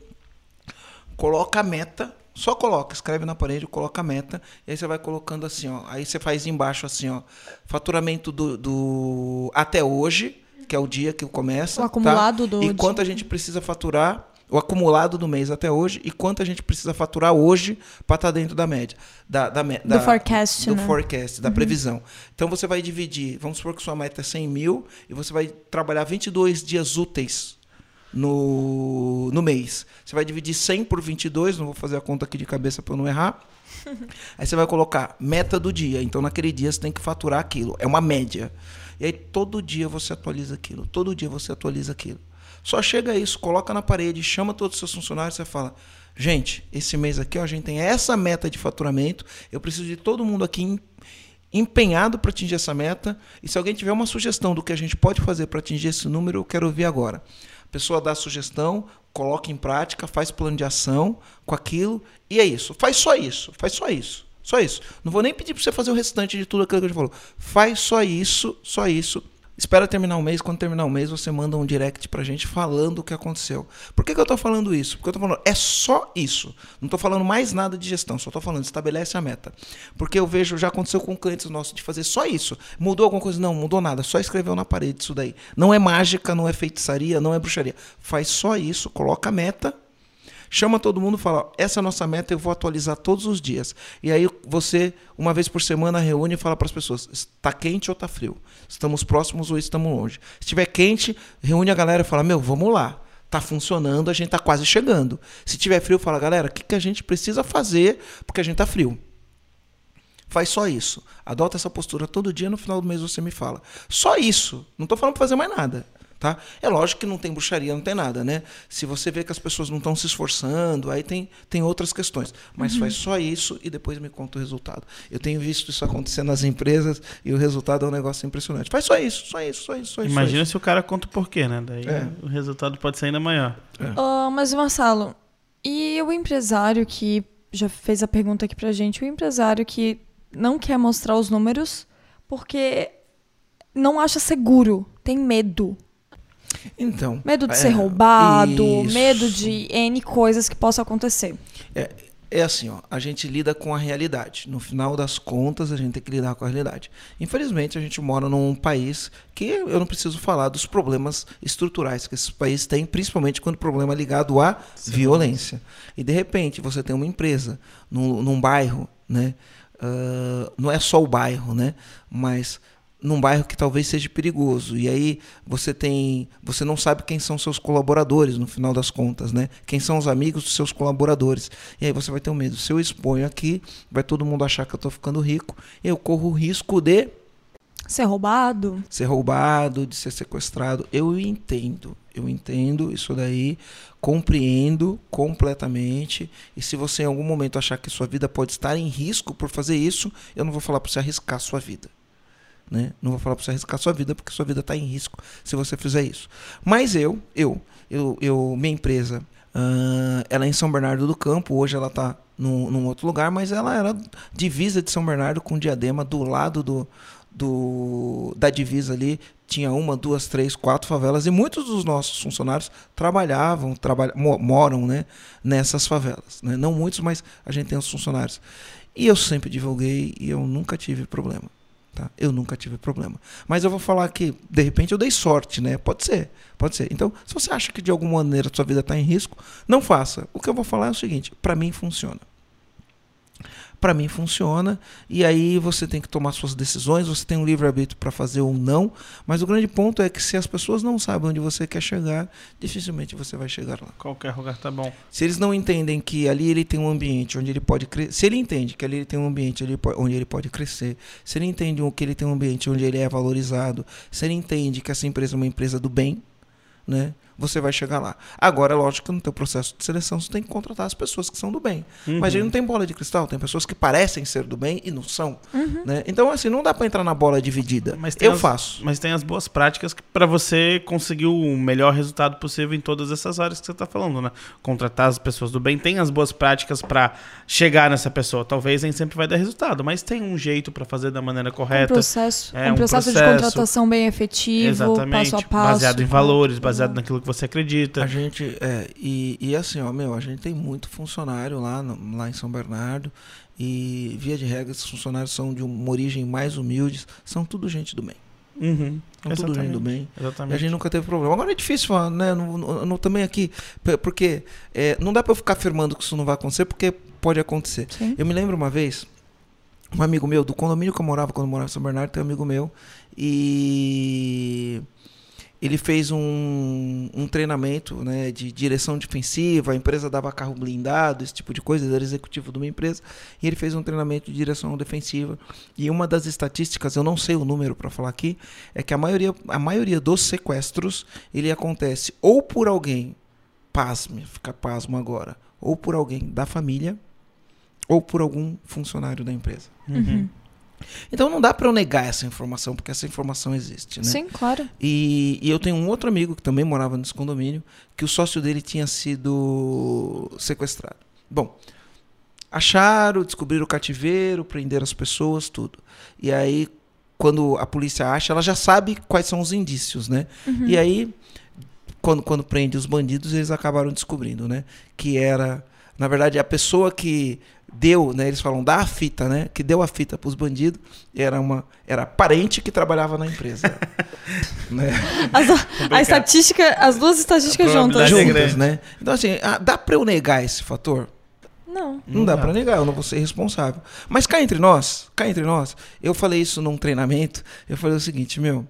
Speaker 1: Coloca a meta, só coloca, escreve na parede, coloca a meta, e aí você vai colocando assim, ó. Aí você faz embaixo assim, ó, faturamento do, do até hoje, que é o dia que começa,
Speaker 3: O acumulado
Speaker 1: tá?
Speaker 3: do
Speaker 1: E
Speaker 3: dia.
Speaker 1: quanto a gente precisa faturar o acumulado do mês até hoje e quanto a gente precisa faturar hoje para estar tá dentro da média. Da, da,
Speaker 3: do
Speaker 1: da,
Speaker 3: forecast.
Speaker 1: Do
Speaker 3: né?
Speaker 1: forecast, da uhum. previsão. Então você vai dividir, vamos supor que sua meta é 100 mil e você vai trabalhar 22 dias úteis no, no mês. Você vai dividir 100 por 22, não vou fazer a conta aqui de cabeça para não errar. Aí você vai colocar meta do dia. Então naquele dia você tem que faturar aquilo. É uma média. E aí todo dia você atualiza aquilo. Todo dia você atualiza aquilo. Só chega isso, coloca na parede, chama todos os seus funcionários e fala: gente, esse mês aqui ó, a gente tem essa meta de faturamento, eu preciso de todo mundo aqui empenhado para atingir essa meta. E se alguém tiver uma sugestão do que a gente pode fazer para atingir esse número, eu quero ouvir agora. A pessoa dá a sugestão, coloca em prática, faz plano de ação com aquilo, e é isso. Faz só isso, faz só isso. Só isso. Não vou nem pedir para você fazer o restante de tudo aquilo que a gente falou. Faz só isso, só isso Espera terminar o mês, quando terminar o mês, você manda um direct pra gente falando o que aconteceu. Por que, que eu tô falando isso? Porque eu tô falando, é só isso. Não tô falando mais nada de gestão, só tô falando, estabelece a meta. Porque eu vejo, já aconteceu com clientes nossos de fazer só isso. Mudou alguma coisa? Não, mudou nada, só escreveu na parede isso daí. Não é mágica, não é feitiçaria, não é bruxaria. Faz só isso, coloca a meta Chama todo mundo e fala: essa é a nossa meta, eu vou atualizar todos os dias. E aí você, uma vez por semana, reúne e fala para as pessoas: está quente ou está frio? Estamos próximos ou estamos longe? Se estiver quente, reúne a galera e fala: meu, vamos lá. Está funcionando, a gente está quase chegando. Se tiver frio, fala, galera, o que, que a gente precisa fazer porque a gente está frio? Faz só isso. Adota essa postura todo dia, no final do mês você me fala. Só isso. Não estou falando para fazer mais nada. Tá? É lógico que não tem bruxaria, não tem nada, né? Se você vê que as pessoas não estão se esforçando, aí tem, tem outras questões. Mas uhum. faz só isso e depois me conta o resultado. Eu tenho visto isso acontecer nas empresas e o resultado é um negócio impressionante. Faz só isso, só isso, só isso. Só
Speaker 2: Imagina
Speaker 1: só isso.
Speaker 2: se o cara conta o porquê, né? Daí é. o resultado pode ser ainda maior.
Speaker 3: É. Uh, mas, Marcelo, e o empresário que já fez a pergunta aqui pra gente, o empresário que não quer mostrar os números porque não acha seguro, tem medo.
Speaker 1: Então.
Speaker 3: Medo de é, ser roubado, isso. medo de N coisas que possam acontecer.
Speaker 1: É, é assim, ó, a gente lida com a realidade. No final das contas, a gente tem que lidar com a realidade. Infelizmente, a gente mora num país que eu não preciso falar dos problemas estruturais que esse país tem, principalmente quando o problema é ligado à Sim. violência. E de repente, você tem uma empresa num, num bairro, né? Uh, não é só o bairro, né? Mas num bairro que talvez seja perigoso. E aí você tem, você não sabe quem são seus colaboradores no final das contas, né? Quem são os amigos dos seus colaboradores. E aí você vai ter um medo. Se eu exponho aqui, vai todo mundo achar que eu estou ficando rico. Eu corro o risco de
Speaker 3: ser roubado,
Speaker 1: ser roubado, de ser sequestrado. Eu entendo, eu entendo isso daí, compreendo completamente. E se você em algum momento achar que sua vida pode estar em risco por fazer isso, eu não vou falar para você arriscar sua vida. Né? Não vou falar para você arriscar sua vida, porque sua vida está em risco se você fizer isso. Mas eu, eu, eu, eu minha empresa, uh, ela é em São Bernardo do Campo, hoje ela está num, num, outro lugar, mas ela era divisa de São Bernardo com Diadema, do lado do, do, da divisa ali, tinha uma, duas, três, quatro favelas, e muitos dos nossos funcionários trabalhavam, trabalha, moram né, nessas favelas. Né? Não muitos, mas a gente tem os funcionários. E eu sempre divulguei e eu nunca tive problema. Tá? Eu nunca tive problema. Mas eu vou falar que, de repente, eu dei sorte, né? Pode ser, pode ser. Então, se você acha que de alguma maneira a sua vida está em risco, não faça. O que eu vou falar é o seguinte: para mim funciona para mim funciona. E aí você tem que tomar suas decisões, você tem um livre-arbítrio para fazer ou não. Mas o grande ponto é que se as pessoas não sabem onde você quer chegar, dificilmente você vai chegar lá.
Speaker 2: Qualquer lugar tá bom.
Speaker 1: Se eles não entendem que ali ele tem um ambiente onde ele pode crescer, se ele entende que ali ele tem um ambiente onde ele pode crescer, se ele entende que ele tem um ambiente onde ele é valorizado, se ele entende que essa empresa é uma empresa do bem, né? Você vai chegar lá. Agora, é lógico que no teu processo de seleção você tem que contratar as pessoas que são do bem. Uhum. Mas aí não tem bola de cristal, tem pessoas que parecem ser do bem e não são. Uhum. Né? Então, assim, não dá para entrar na bola dividida. Mas Eu
Speaker 2: as,
Speaker 1: faço.
Speaker 2: Mas tem as boas práticas para você conseguir o melhor resultado possível em todas essas áreas que você está falando, né? Contratar as pessoas do bem, tem as boas práticas para chegar nessa pessoa. Talvez nem sempre vai dar resultado, mas tem um jeito para fazer da maneira correta.
Speaker 3: Um processo, é, um, um processo, processo, de contratação bem efetivo,
Speaker 2: exatamente,
Speaker 3: passo a passo.
Speaker 2: Baseado em valores, baseado uhum. naquilo que você acredita.
Speaker 1: A gente, é, e, e assim, ó, meu, a gente tem muito funcionário lá, no, lá em São Bernardo, e via de regra, esses funcionários são de uma origem mais humilde, são tudo gente do bem.
Speaker 2: Uhum.
Speaker 1: Então, tudo
Speaker 2: Exatamente.
Speaker 1: indo bem. E a
Speaker 2: Exatamente.
Speaker 1: gente nunca teve problema. Agora é difícil falar, né? No, no- no- também aqui, porque é, não dá pra eu ficar afirmando que isso não vai acontecer, porque pode acontecer.
Speaker 3: Sim.
Speaker 1: Eu me lembro uma vez, um amigo meu, do condomínio que eu morava, quando eu morava em São Bernardo, tem um amigo meu, e ele fez um, um treinamento né, de direção defensiva, a empresa dava carro blindado, esse tipo de coisa, ele era executivo de uma empresa, e ele fez um treinamento de direção defensiva. E uma das estatísticas, eu não sei o número para falar aqui, é que a maioria, a maioria dos sequestros, ele acontece ou por alguém, pasme, fica pasmo agora, ou por alguém da família, ou por algum funcionário da empresa.
Speaker 2: Uhum.
Speaker 1: Então não dá para eu negar essa informação, porque essa informação existe, né?
Speaker 3: Sim, claro.
Speaker 1: E, e eu tenho um outro amigo que também morava nesse condomínio, que o sócio dele tinha sido sequestrado. Bom, acharam, descobriram o cativeiro, prenderam as pessoas, tudo. E aí, quando a polícia acha, ela já sabe quais são os indícios, né? E aí, quando, quando prende os bandidos, eles acabaram descobrindo, né? Que era, na verdade, a pessoa que deu, né? Eles falam dá a fita, né? Que deu a fita para os bandidos era uma era parente que trabalhava na empresa, né?
Speaker 3: As- a estatística, as duas estatísticas
Speaker 2: A
Speaker 3: juntas.
Speaker 2: é
Speaker 1: Juntas, né? Então assim, ah, dá para eu negar esse fator?
Speaker 3: Não.
Speaker 1: Não,
Speaker 2: Não
Speaker 1: dá
Speaker 2: dá.
Speaker 1: pra negar, eu não vou ser responsável. Mas cá entre nós, cá entre nós, eu falei isso num treinamento, eu falei o seguinte, meu,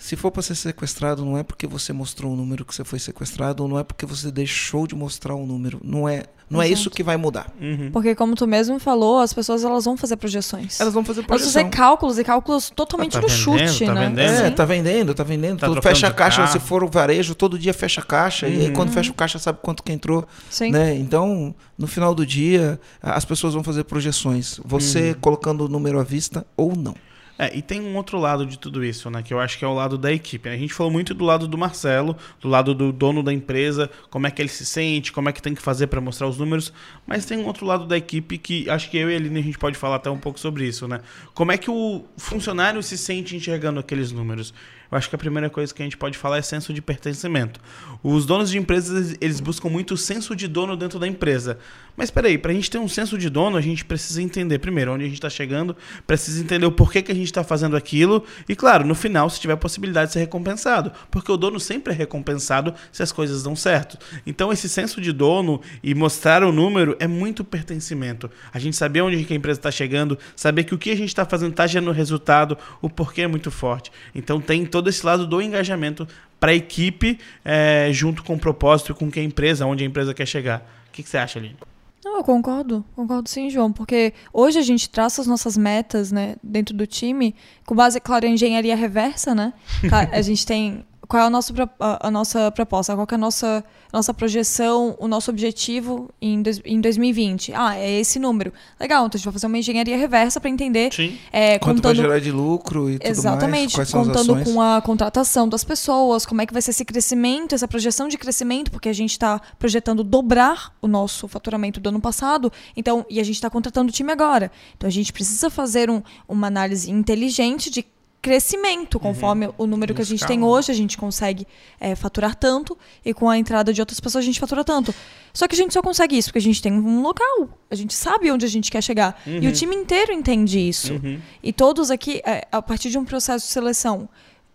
Speaker 1: se for pra ser sequestrado, não é porque você mostrou o número que você foi sequestrado, ou não é porque você deixou de mostrar o número. Não é, não é isso que vai mudar.
Speaker 2: Uhum.
Speaker 3: Porque como tu mesmo falou, as pessoas elas vão fazer projeções.
Speaker 1: Elas vão fazer
Speaker 3: Elas vão fazer cálculos e cálculos totalmente
Speaker 2: Tá
Speaker 3: no
Speaker 2: vendendo,
Speaker 3: chute,
Speaker 2: tá
Speaker 3: né?
Speaker 2: vendendo.
Speaker 1: É, tá vendendo, tá vendendo.
Speaker 2: Tá
Speaker 1: tudo fecha a caixa,
Speaker 2: carro.
Speaker 1: se for o varejo, todo dia fecha a caixa. E aí
Speaker 2: Uhum.
Speaker 1: quando fecha o caixa, sabe quanto que entrou.
Speaker 3: Sim.
Speaker 1: Né? Então, no final do dia, as pessoas vão fazer projeções. Você colocando o número à vista ou não.
Speaker 2: É, e tem um outro lado de tudo isso, né? Que eu acho que é o lado da equipe. né? A gente falou muito do lado do Marcelo, do lado do dono da empresa, como é que ele se sente, como é que tem que fazer para mostrar os números. Mas tem um outro lado da equipe que acho que eu e a Aline a gente pode falar até um pouco sobre isso, né? Como é que o funcionário se sente enxergando aqueles números? Eu acho que a primeira coisa que a gente pode falar é senso de pertencimento. Os donos de empresas, eles- buscam muito o senso de dono dentro da empresa. Mas peraí, pra gente ter um senso de dono, a gente precisa entender primeiro onde a gente está chegando, precisa entender o porquê que a gente está fazendo aquilo e, claro, no final, se tiver possibilidade de ser recompensado. Porque o dono sempre é recompensado se as coisas dão certo. Então, esse senso de dono e mostrar o número é muito pertencimento. A gente saber onde a empresa está chegando, saber que o que a gente está fazendo está gerando resultado, o porquê é muito forte. Então, tem todo esse lado do engajamento para a equipe, eh, junto com o propósito, com que a empresa, onde a empresa quer chegar. O que, que você acha, Aline?
Speaker 3: Não, eu concordo, concordo sim, João, porque hoje a gente traça as nossas metas, né, dentro do time, com base, claro, em engenharia reversa, né? A gente tem qual é a nossa, a, a nossa proposta, qual que é a nossa, nossa projeção, o nosso objetivo em, dois- em 2020. Ah, é esse número. Legal, então a gente vai fazer uma engenharia reversa para entender,
Speaker 2: Sim.
Speaker 3: é,
Speaker 1: Quanto vai gerar de lucro e tudo mais.
Speaker 3: Exatamente,
Speaker 1: Quais são as
Speaker 3: contando com a contratação das pessoas, como é que vai ser esse crescimento, essa projeção de crescimento, porque a gente está projetando dobrar o nosso faturamento do ano passado, então e a gente está contratando o time agora. Então a gente precisa fazer um- uma análise inteligente de crescimento, conforme o número que a gente tem hoje, a gente consegue é, faturar tanto, e com a entrada de outras pessoas a gente fatura tanto. Só que a gente só consegue isso porque a gente tem um local, a gente sabe onde a gente quer chegar. E o time inteiro entende isso.
Speaker 2: Uhum.
Speaker 3: E todos aqui, é, a partir de um processo de seleção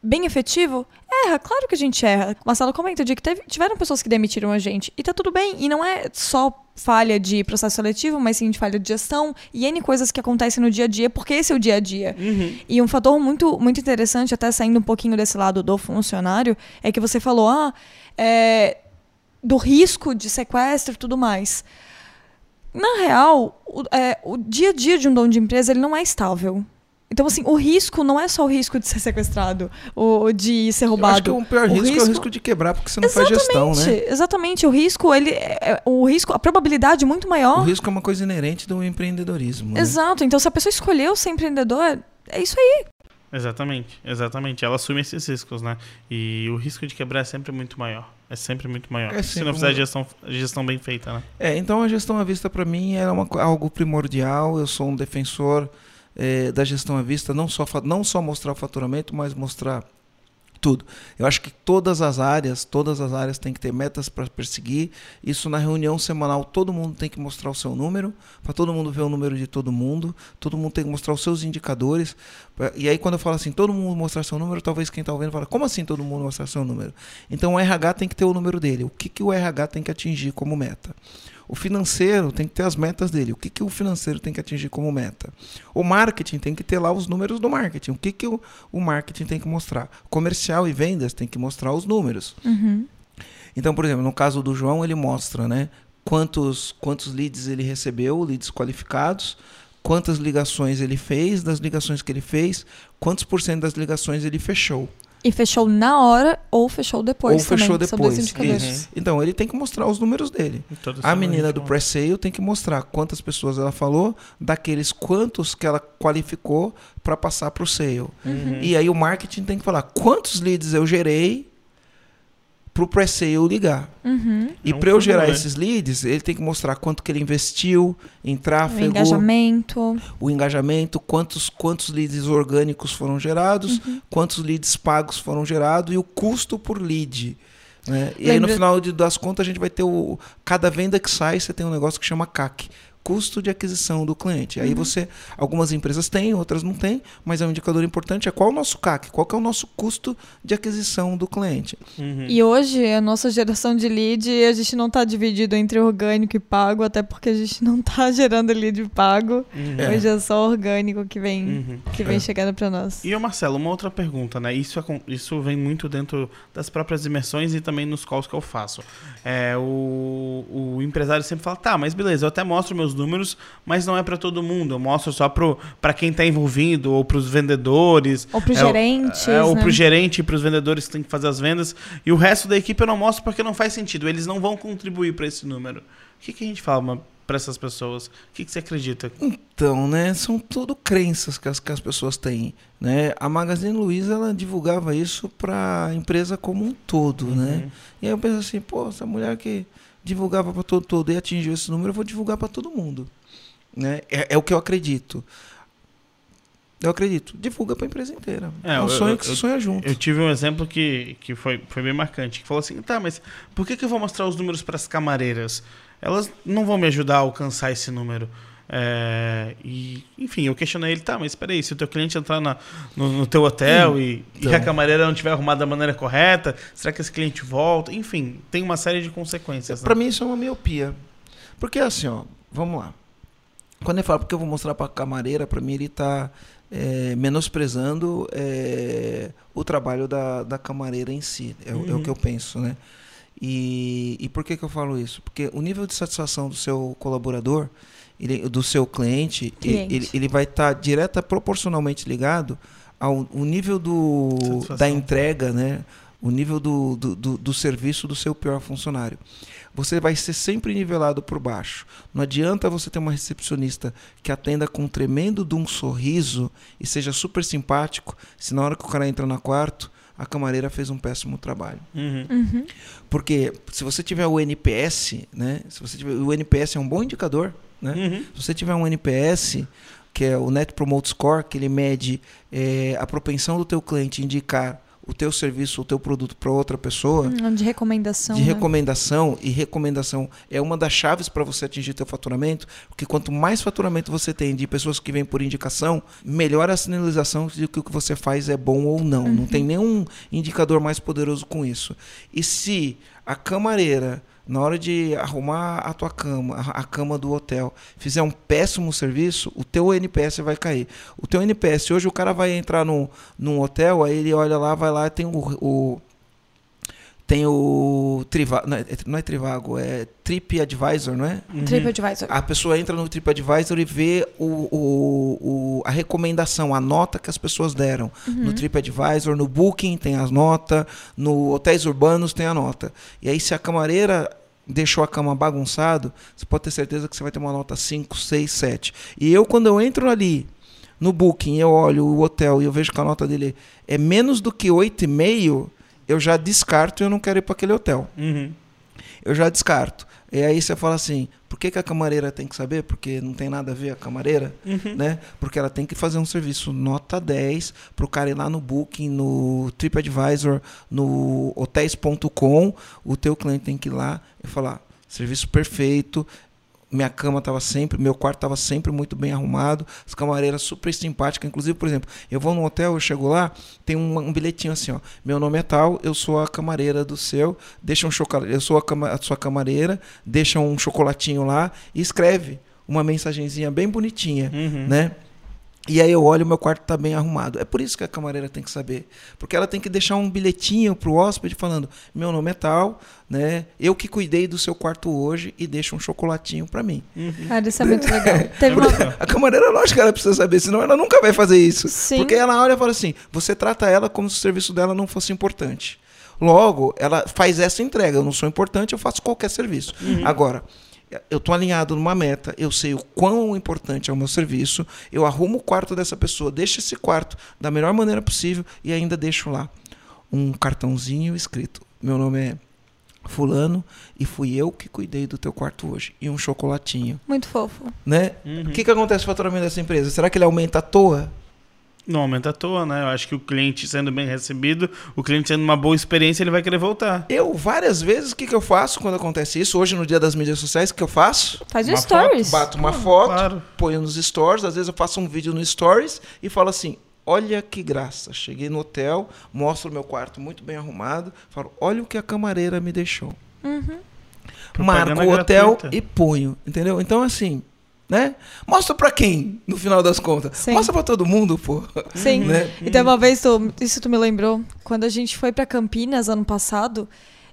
Speaker 3: bem efetivo, erra, claro que a gente erra. Marcelo comenta de que teve- tiveram pessoas que demitiram a gente. E tá tudo bem. E não é só falha de processo seletivo, mas sim de falha de gestão e N coisas que acontecem no dia a dia, porque esse é o dia a dia.
Speaker 2: Uhum.
Speaker 3: E um fator muito, muito interessante, até saindo um pouquinho desse lado do funcionário, é que você falou, ah, é, do risco de sequestro e tudo mais. Na real, o, é, o dia a dia de um dono de empresa ele não é estável. Então, assim, o risco não é só o risco de ser sequestrado ou de ser
Speaker 1: Eu
Speaker 3: roubado.
Speaker 1: acho que o pior risco, é o risco de quebrar, porque você não faz gestão, né?
Speaker 3: Exatamente. O risco, ele é, é- o risco, a probabilidade é muito
Speaker 1: O
Speaker 3: maior.
Speaker 1: risco é uma coisa inerente do empreendedorismo. né?
Speaker 3: Exato. Então, se a pessoa escolheu ser empreendedor, é isso aí.
Speaker 2: Exatamente, exatamente. Ela assume esses riscos, né? E o risco de quebrar é sempre muito maior. É sempre muito maior.
Speaker 1: É
Speaker 2: Se
Speaker 1: sempre
Speaker 2: não fizer
Speaker 1: muito-
Speaker 2: gestão, gestão bem feita, né?
Speaker 1: É, então a gestão à vista para mim é uma, algo primordial. Eu sou um defensor eh, da gestão à vista, não só, não só mostrar o faturamento, mas mostrar tudo. Eu acho que todas as áreas, todas as áreas têm que ter metas para perseguir. Isso na reunião semanal, todo mundo tem que mostrar o seu número, para todo mundo ver o número de todo mundo. Todo mundo tem que mostrar os seus indicadores, E aí, quando eu falo assim, todo mundo mostrar seu número, talvez quem está ouvindo fala, como assim todo mundo mostrar seu número? Então, o RH tem que ter o número dele. O que, que o RH tem que atingir como meta? O financeiro tem que ter as metas dele. O que, que o financeiro tem que atingir como meta? O marketing tem que ter lá os números do marketing. O que, que o, o marketing tem que mostrar? Comercial e vendas tem que mostrar os números.
Speaker 3: Uhum.
Speaker 1: Então, por exemplo, no caso do João, ele mostra né, quantos, quantos leads ele recebeu, leads qualificados, quantas ligações ele fez, das ligações que ele fez, quantos por cento das ligações ele fechou.
Speaker 3: E fechou na hora ou fechou depois
Speaker 1: ou
Speaker 3: também.
Speaker 1: fechou depois.
Speaker 3: São dois indicadores.
Speaker 1: Isso. Então, ele tem que mostrar os números dele. A menina do pre-sale tem que mostrar quantas pessoas ela falou, daqueles quantos que ela qualificou para passar para o sale.
Speaker 3: Uhum.
Speaker 1: E aí o marketing tem que falar quantos leads eu gerei pro pre-sale ligar.
Speaker 3: Uhum.
Speaker 1: E
Speaker 2: É
Speaker 1: para eu gerar
Speaker 2: né?
Speaker 1: esses leads, ele tem que mostrar quanto que ele investiu em
Speaker 3: O
Speaker 1: tráfego,
Speaker 3: engajamento.
Speaker 1: o engajamento, quantos, quantos leads orgânicos foram gerados,
Speaker 3: Uhum.
Speaker 1: quantos leads pagos foram gerados e o custo por lead. né? E aí no
Speaker 3: Lembra-
Speaker 1: final de- das contas a gente vai ter o. Cada venda que sai, você tem um negócio que chama CAC. Custo de aquisição do cliente. Aí você. Algumas empresas têm, outras não têm, mas é um indicador importante. É qual é o nosso CAC? Qual que é o nosso custo de aquisição do cliente?
Speaker 2: Uhum.
Speaker 3: E hoje, a nossa geração de lead, a gente não está dividido entre orgânico e pago, até porque a gente não está gerando lead pago.
Speaker 2: Uhum.
Speaker 1: É.
Speaker 3: Hoje é só orgânico que vem,
Speaker 2: Uhum.
Speaker 3: que vem chegando para nós.
Speaker 2: E, ô Marcelo, uma outra pergunta, né? Isso, acon- isso vem muito dentro das próprias imersões e também nos calls que eu faço. É, o, o empresário sempre fala, tá, mas beleza, eu até mostro meus números, mas não é para todo mundo. Eu mostro só para quem tá envolvido, ou para os vendedores.
Speaker 3: Ou para os
Speaker 2: É, o-
Speaker 3: gerentes,
Speaker 2: É, ou
Speaker 3: né?
Speaker 2: pro gerente e pros vendedores que tem que fazer as vendas. E o resto da equipe eu não mostro porque não faz sentido. Eles não vão contribuir para esse número. O que, que a gente fala para essas pessoas? O que, que você acredita?
Speaker 1: Então, né, são tudo crenças que as, que as pessoas têm, né? A Magazine Luiza ela divulgava isso para a empresa como um todo, né? E aí eu penso assim, pô, essa mulher que divulgava para todo todo e atingiu esse número, eu vou divulgar para todo mundo, né? É, é o que eu acredito. Eu acredito. Divulga para a empresa inteira.
Speaker 2: É,
Speaker 1: É, um
Speaker 2: eu-
Speaker 1: sonho
Speaker 2: eu-
Speaker 1: que se sonha junto.
Speaker 2: Eu tive um exemplo que, que foi, foi bem marcante, que falou assim, tá, mas por que, que eu vou mostrar os números para as camareiras? Elas não vão me ajudar a alcançar esse número. É, e, enfim, eu questionei ele, tá, mas espera aí, se o teu cliente entrar na- no, no teu hotel e, e
Speaker 1: Então.
Speaker 2: a camareira não tiver arrumado da maneira correta, será que esse cliente volta? Enfim, tem uma série de consequências. né?
Speaker 1: Para mim isso é uma miopia. Porque assim, ó, vamos lá. Quando ele fala porque eu vou mostrar para a camareira, para mim ele está menosprezando é, o trabalho da, da camareira em si. É, o- é o
Speaker 2: Uhum.
Speaker 1: que eu penso, né? E, e por que, que eu falo isso? Porque o nível de satisfação do seu colaborador, ele- do seu cliente,
Speaker 3: Cliente.
Speaker 1: Ele, ele vai estar direta proporcionalmente ligado ao o nível do,
Speaker 2: Satisfação.
Speaker 1: da entrega, né? o nível do, do, do, do serviço do seu pior funcionário. Você vai ser sempre nivelado por baixo. Não adianta você ter uma recepcionista que atenda com um tremendo de um sorriso e seja super simpático, se na hora que o cara entra no quarto, a camareira fez um péssimo trabalho.
Speaker 2: Uhum.
Speaker 3: Uhum.
Speaker 1: Porque se você tiver o NPS, né? Se você tiver o NPS é um bom indicador, né?
Speaker 2: Uhum.
Speaker 1: Se você tiver um NPS, que é o Net Promote Score, que ele mede eh, a propensão do teu cliente indicar o teu serviço, o teu produto para outra pessoa,
Speaker 3: Hum, De recomendação.
Speaker 1: de
Speaker 3: né?
Speaker 1: recomendação, e recomendação é uma das chaves para você atingir teu faturamento, porque quanto mais faturamento você tem de pessoas que vêm por indicação, melhor a sinalização de que o que você faz é bom ou não. Não tem nenhum indicador mais poderoso com isso. E se a camareira, na hora de arrumar a tua cama, a cama do hotel, fizer um péssimo serviço, o teu NPS vai cair. O teu NPS, hoje o cara vai entrar num, num hotel, aí ele olha lá, vai lá, tem o, o tem o Trivago, não é, não é Trivago, é Trip Advisor, não é?
Speaker 2: Uhum.
Speaker 3: TripAdvisor.
Speaker 1: A pessoa entra no TripAdvisor e vê o, o, o- a recomendação, a nota que as pessoas deram. No TripAdvisor, no Booking tem as notas, no Hotéis Urbanos tem a nota. E aí, se a camareira deixou a cama bagunçado, você pode ter certeza que você vai ter uma nota 5, 6, 7. E eu, quando eu entro ali no Booking, eu olho o hotel e eu vejo que a nota dele é menos do que 8,5, eu já descarto e eu não quero ir para aquele hotel
Speaker 2: Uhum.
Speaker 1: eu já descarto. E aí você fala assim, por que, que a camareira tem que saber? Porque não tem nada a ver a camareira,
Speaker 2: Uhum.
Speaker 1: né? Porque ela tem que fazer um serviço nota 10 para o cara ir lá no Booking, no TripAdvisor, no hotéis.com, o teu cliente tem que ir lá e falar, serviço perfeito, minha cama estava sempre, meu quarto estava sempre muito bem arrumado, as camareiras super simpáticas. Inclusive, por exemplo, eu vou num hotel, eu chego lá, tem um, um bilhetinho assim, ó. Meu nome é tal, eu sou a camareira do seu, deixa um chocolate, eu sou a, cama, a sua camareira, deixa um chocolatinho lá e escreve uma mensagenzinha bem bonitinha,
Speaker 2: Uhum.
Speaker 1: né? E aí eu olho, meu quarto está bem arrumado. É por isso que a camareira tem que saber. Porque ela tem que deixar um bilhetinho pro hóspede falando: meu nome é tal, né? Eu que cuidei do seu quarto hoje e deixa um chocolatinho para mim.
Speaker 3: Cara, isso é muito legal. Teve uma...
Speaker 1: A camareira, lógico que ela precisa saber, senão ela nunca vai fazer isso.
Speaker 3: Sim.
Speaker 1: Porque ela olha e fala assim: você trata ela como se o serviço dela não fosse importante. Logo, ela faz essa entrega. Eu não sou importante, eu faço qualquer serviço. Agora, eu estou alinhado numa meta, eu sei o quão importante é o meu serviço, eu arrumo o quarto dessa pessoa, deixo esse quarto da melhor maneira possível e ainda deixo lá um cartãozinho escrito: meu nome é Fulano e fui eu que cuidei do teu quarto hoje. E um chocolatinho,
Speaker 3: Muito fofo.
Speaker 1: né? O que, que acontece com o faturamento dessa empresa? Será que ele aumenta à toa?
Speaker 2: Não aumenta à toa, né? Eu acho que o cliente sendo bem recebido, o cliente tendo uma boa experiência, ele vai querer voltar.
Speaker 1: Eu, várias vezes, o que, que eu faço quando acontece isso? Hoje, no dia das mídias sociais, o que eu faço?
Speaker 3: Faz um
Speaker 2: Uma
Speaker 3: stories.
Speaker 1: Bato uma foto,
Speaker 2: claro.
Speaker 1: ponho nos stories, às vezes eu faço um vídeo no stories e falo assim: olha que graça. Cheguei no hotel, mostro o meu quarto muito bem arrumado, falo: olha o que a camareira me deixou.
Speaker 2: Propaganda
Speaker 1: Marco o hotel
Speaker 2: gratuita.
Speaker 1: e ponho, entendeu? Então, assim, né? Mostra pra quem, no final das contas?
Speaker 3: Sim.
Speaker 1: Mostra pra todo mundo, pô.
Speaker 3: Sim.
Speaker 1: Né?
Speaker 3: Então, uma vez, tu, isso tu me lembrou, quando a gente foi pra Campinas ano passado,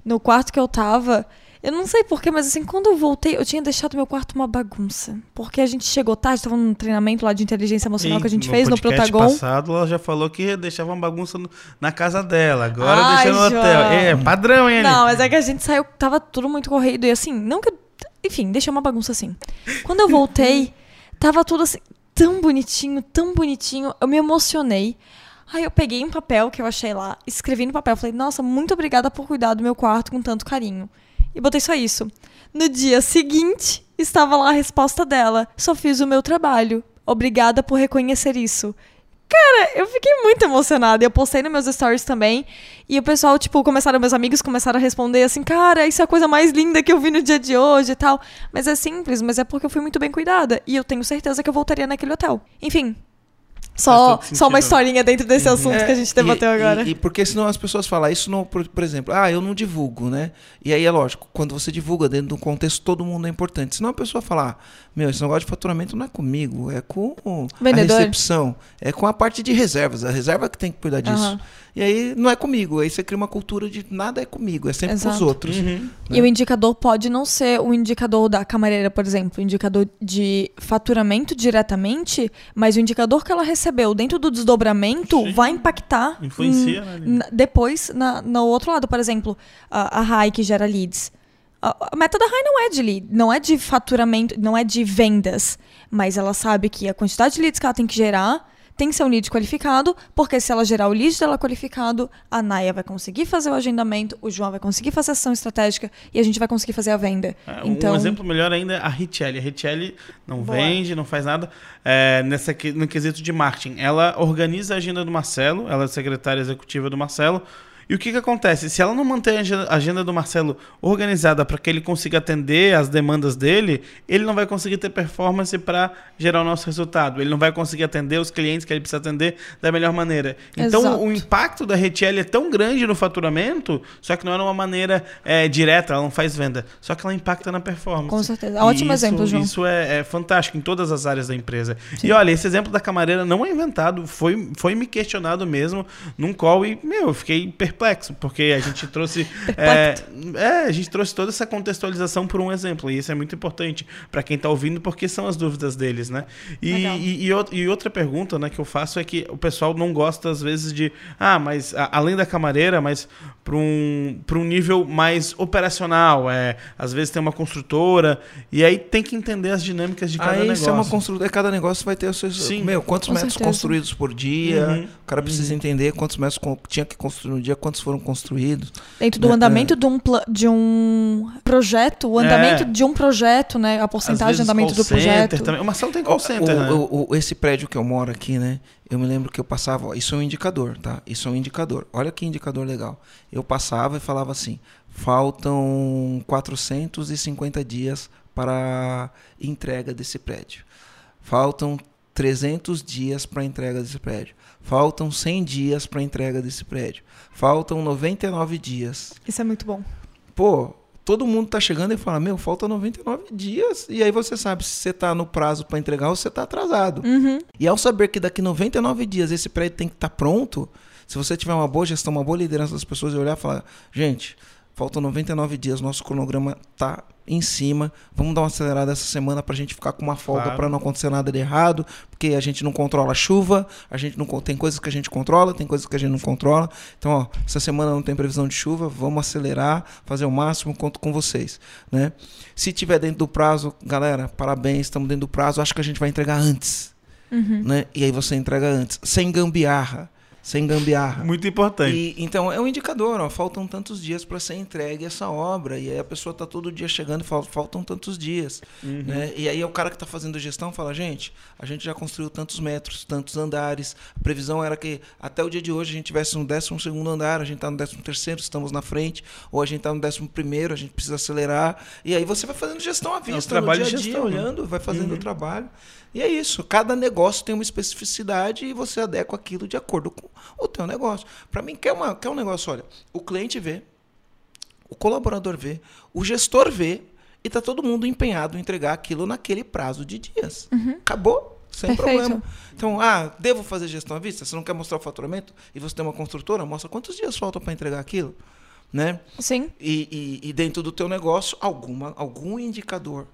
Speaker 3: no quarto que eu tava, eu não sei porquê, mas assim, quando eu voltei, eu tinha deixado meu quarto uma bagunça. Porque a gente chegou tarde, tava num treinamento lá de inteligência emocional que a gente fez no Protagon.
Speaker 2: passado, ela já falou que deixava uma bagunça no- na casa dela. Agora
Speaker 3: Ai,
Speaker 2: deixa no hotel. É, padrão, hein,
Speaker 3: Não, mas é que a gente saiu, tava tudo muito corrido. E assim, não que. eu- Enfim, deixei uma bagunça assim. Quando eu voltei, tava tudo assim, tão bonitinho, tão bonitinho. Eu me emocionei. Aí eu peguei um papel que eu achei lá, escrevi no papel. Falei, nossa, muito obrigada por cuidar do meu quarto com tanto carinho. E botei só isso. No dia seguinte, estava lá a resposta dela. Só fiz o meu trabalho. Obrigada por reconhecer isso. Cara, eu fiquei muito emocionada. Eu postei nos meus stories também. E o pessoal, tipo, começaram, meus amigos começaram a responder assim, cara, isso é a coisa mais linda que eu vi no dia de hoje e tal. Mas é simples, mas é porque eu fui muito bem cuidada. E eu tenho certeza que eu voltaria naquele hotel. Enfim. Só, só uma
Speaker 2: sentido.
Speaker 3: historinha dentro desse assunto
Speaker 1: É,
Speaker 3: que a gente debateu
Speaker 1: e-
Speaker 3: agora.
Speaker 1: E, e porque senão as pessoas falam isso, não, por, por exemplo, ah, eu não divulgo, né? E aí é lógico, quando você divulga dentro de um contexto, todo mundo é importante. Senão a pessoa falar, meu, esse negócio de faturamento não é comigo, é com a
Speaker 3: Vendedor.
Speaker 1: recepção, é com a parte de reservas, a reserva que tem que cuidar disso.
Speaker 3: Aham.
Speaker 1: E aí não é comigo, aí você cria uma cultura de nada é comigo, é sempre
Speaker 3: Exato.
Speaker 1: pros outros.
Speaker 2: Uhum.
Speaker 3: E o indicador pode não ser o indicador da camareira, por exemplo, o indicador de faturamento diretamente, mas o indicador que ela recebeu dentro do desdobramento
Speaker 2: Sim.
Speaker 3: vai impactar
Speaker 2: Influencia, né,
Speaker 3: depois na, no outro lado. Por exemplo, a, a RAI que gera leads. A, meta da RAI não é de lead, não é de faturamento, não é de vendas, mas ela sabe que a quantidade de leads que ela tem que gerar tem que ser um lead qualificado, porque se ela gerar o lead dela qualificado, a Naya vai conseguir fazer o agendamento, o João vai conseguir fazer a sessão estratégica e a gente vai conseguir fazer a venda.
Speaker 2: É,
Speaker 3: então,
Speaker 2: Um exemplo melhor ainda é a Richelle. A Richelle não
Speaker 3: Boa.
Speaker 2: vende, não faz nada é, nessa, no quesito de marketing. Ela organiza a agenda do Marcelo, ela é secretária executiva do Marcelo. E o que, que acontece? Se ela não mantém a agenda- do Marcelo organizada para que ele consiga atender as demandas dele, ele não vai conseguir ter performance para gerar o nosso resultado. Ele não vai conseguir atender os clientes que ele precisa atender da melhor maneira. Então,
Speaker 3: Exato.
Speaker 2: o impacto da Retiel é tão grande no faturamento, só que não é de uma maneira é, direta, ela não faz venda. Só que ela impacta na performance.
Speaker 3: Com certeza.
Speaker 2: E
Speaker 3: Ótimo
Speaker 2: isso-
Speaker 3: exemplo, João.
Speaker 2: Isso é, é fantástico em todas as áreas da empresa. E olha, esse exemplo da camareira não é inventado, foi, foi me questionado mesmo num call e, meu, eu fiquei perplexo, porque a gente trouxe. é, é, a gente trouxe toda essa contextualização por um exemplo. E isso é muito importante para quem está ouvindo, porque são as dúvidas deles, né? E, e, e, out- e outra pergunta né, que eu faço é que o pessoal não gosta, às vezes, de. Ah, mas a- além da camareira, mas para um, pra um nível mais operacional. É, às vezes tem uma construtora, e aí tem que entender as dinâmicas de cada
Speaker 1: Aí
Speaker 2: negócio.
Speaker 1: isso é uma construtora, cada negócio vai ter os seus.
Speaker 2: Sim.
Speaker 1: Meu, quantos
Speaker 3: Com
Speaker 1: metros
Speaker 3: certeza.
Speaker 1: construídos por dia?
Speaker 2: Uhum.
Speaker 1: O cara precisa entender quantos metros tinha que construir no dia, quantos foram construídos.
Speaker 3: Dentro do
Speaker 1: É,
Speaker 3: andamento de, um de um projeto, o andamento
Speaker 2: É.
Speaker 3: de um projeto, né? A porcentagem de andamento
Speaker 2: call
Speaker 3: do projeto.
Speaker 2: Também. O Marcelo tem call center,
Speaker 1: o-
Speaker 2: né?
Speaker 1: o- o- esse prédio que eu moro aqui, né? Eu me lembro que eu passava. ó, Isso é um indicador, tá? Isso é um indicador. Olha que indicador legal. Eu passava e falava assim: faltam 450 dias para entrega desse prédio. Faltam 300 dias para entrega desse prédio. Faltam 100 dias para entrega desse prédio. Faltam 99 dias.
Speaker 3: Isso é muito bom.
Speaker 1: Pô, todo mundo tá chegando e fala: "Meu, falta 99 dias". E aí você sabe se você tá no prazo para entregar ou se você tá atrasado.
Speaker 3: Uhum.
Speaker 1: E ao saber que daqui 99 dias esse prédio tem que estar pronto, se você tiver uma boa gestão, uma boa liderança das pessoas e olhar e falar: "Gente, faltam 99 dias, nosso cronograma tá em cima. Vamos dar uma acelerada essa semana para a gente ficar com uma folga
Speaker 2: Claro.
Speaker 1: para não acontecer nada de errado, porque a gente não controla a chuva, a gente não tem coisas que a gente controla, tem coisas que a gente não controla. Então, ó, essa semana não tem previsão de chuva, vamos acelerar, fazer o máximo, conto com vocês, né? Se tiver dentro do prazo, galera, parabéns, estamos dentro do prazo, acho que a gente vai entregar antes,
Speaker 3: Uhum.
Speaker 1: né? E aí você entrega antes, sem gambiarra, sem gambiarra.
Speaker 2: Muito importante.
Speaker 1: E, então é um indicador, ó, faltam tantos dias para ser entregue essa obra. E aí a pessoa tá todo dia chegando e fala, faltam tantos dias.
Speaker 2: Uhum.
Speaker 1: Né? E aí o cara que está fazendo a gestão fala, gente, a gente já construiu tantos metros, tantos andares. A previsão era que até o dia de hoje a gente tivesse um 12 segundo andar, a gente está no 13 terceiro, estamos na frente, ou a gente está no 11 primeiro, a gente precisa acelerar. E aí você vai fazendo gestão à vista, no
Speaker 2: É trabalho
Speaker 1: dia a dia,
Speaker 2: gestão, né?
Speaker 1: olhando, vai fazendo
Speaker 2: Uhum.
Speaker 1: o trabalho. E é isso, cada negócio tem uma especificidade e você adequa aquilo de acordo com o teu negócio. Para mim, quer, uma, quer um negócio, olha, o cliente vê, o colaborador vê, o gestor vê e tá todo mundo empenhado em entregar aquilo naquele prazo de dias. Acabou, sem
Speaker 3: Perfeito.
Speaker 1: problema. Então, ah, devo fazer gestão à vista? Você não quer mostrar o faturamento e você tem uma construtora, mostra quantos dias faltam para entregar aquilo, né?
Speaker 3: Sim.
Speaker 1: E, e- e dentro do teu negócio, alguma, algum indicador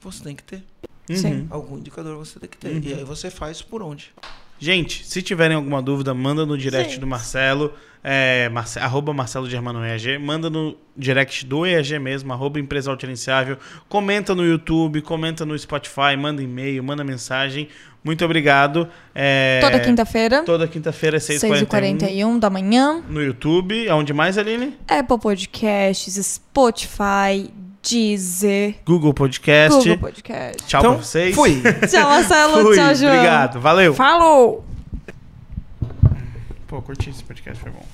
Speaker 1: você tem que ter.
Speaker 2: Uhum.
Speaker 3: Sim.
Speaker 1: Algum indicador você tem que ter. E aí você faz por onde?
Speaker 2: Gente, se tiverem alguma dúvida, manda no direct
Speaker 3: Sim.
Speaker 2: do Marcelo, é, Marce, arroba Marcelo Germano EAG, manda no direct do EAG mesmo, arroba Empresa Autogerenciável, comenta no YouTube, comenta no Spotify, manda e-mail, manda mensagem. Muito obrigado. É,
Speaker 3: Toda quinta-feira,
Speaker 2: Toda quinta-feira, às 6h41
Speaker 3: 6h41 da manhã.
Speaker 2: no YouTube. Aonde mais, Aline?
Speaker 3: Apple Podcasts, Spotify, Deezer,
Speaker 2: Google Podcast.
Speaker 3: Google Podcast.
Speaker 2: Tchau
Speaker 1: então,
Speaker 2: pra vocês.
Speaker 1: fui!
Speaker 3: Tchau, Marcelo.
Speaker 2: Fui.
Speaker 3: Tchau, João.
Speaker 2: Obrigado. Valeu.
Speaker 3: Falou!
Speaker 2: Pô, curti esse podcast, foi bom.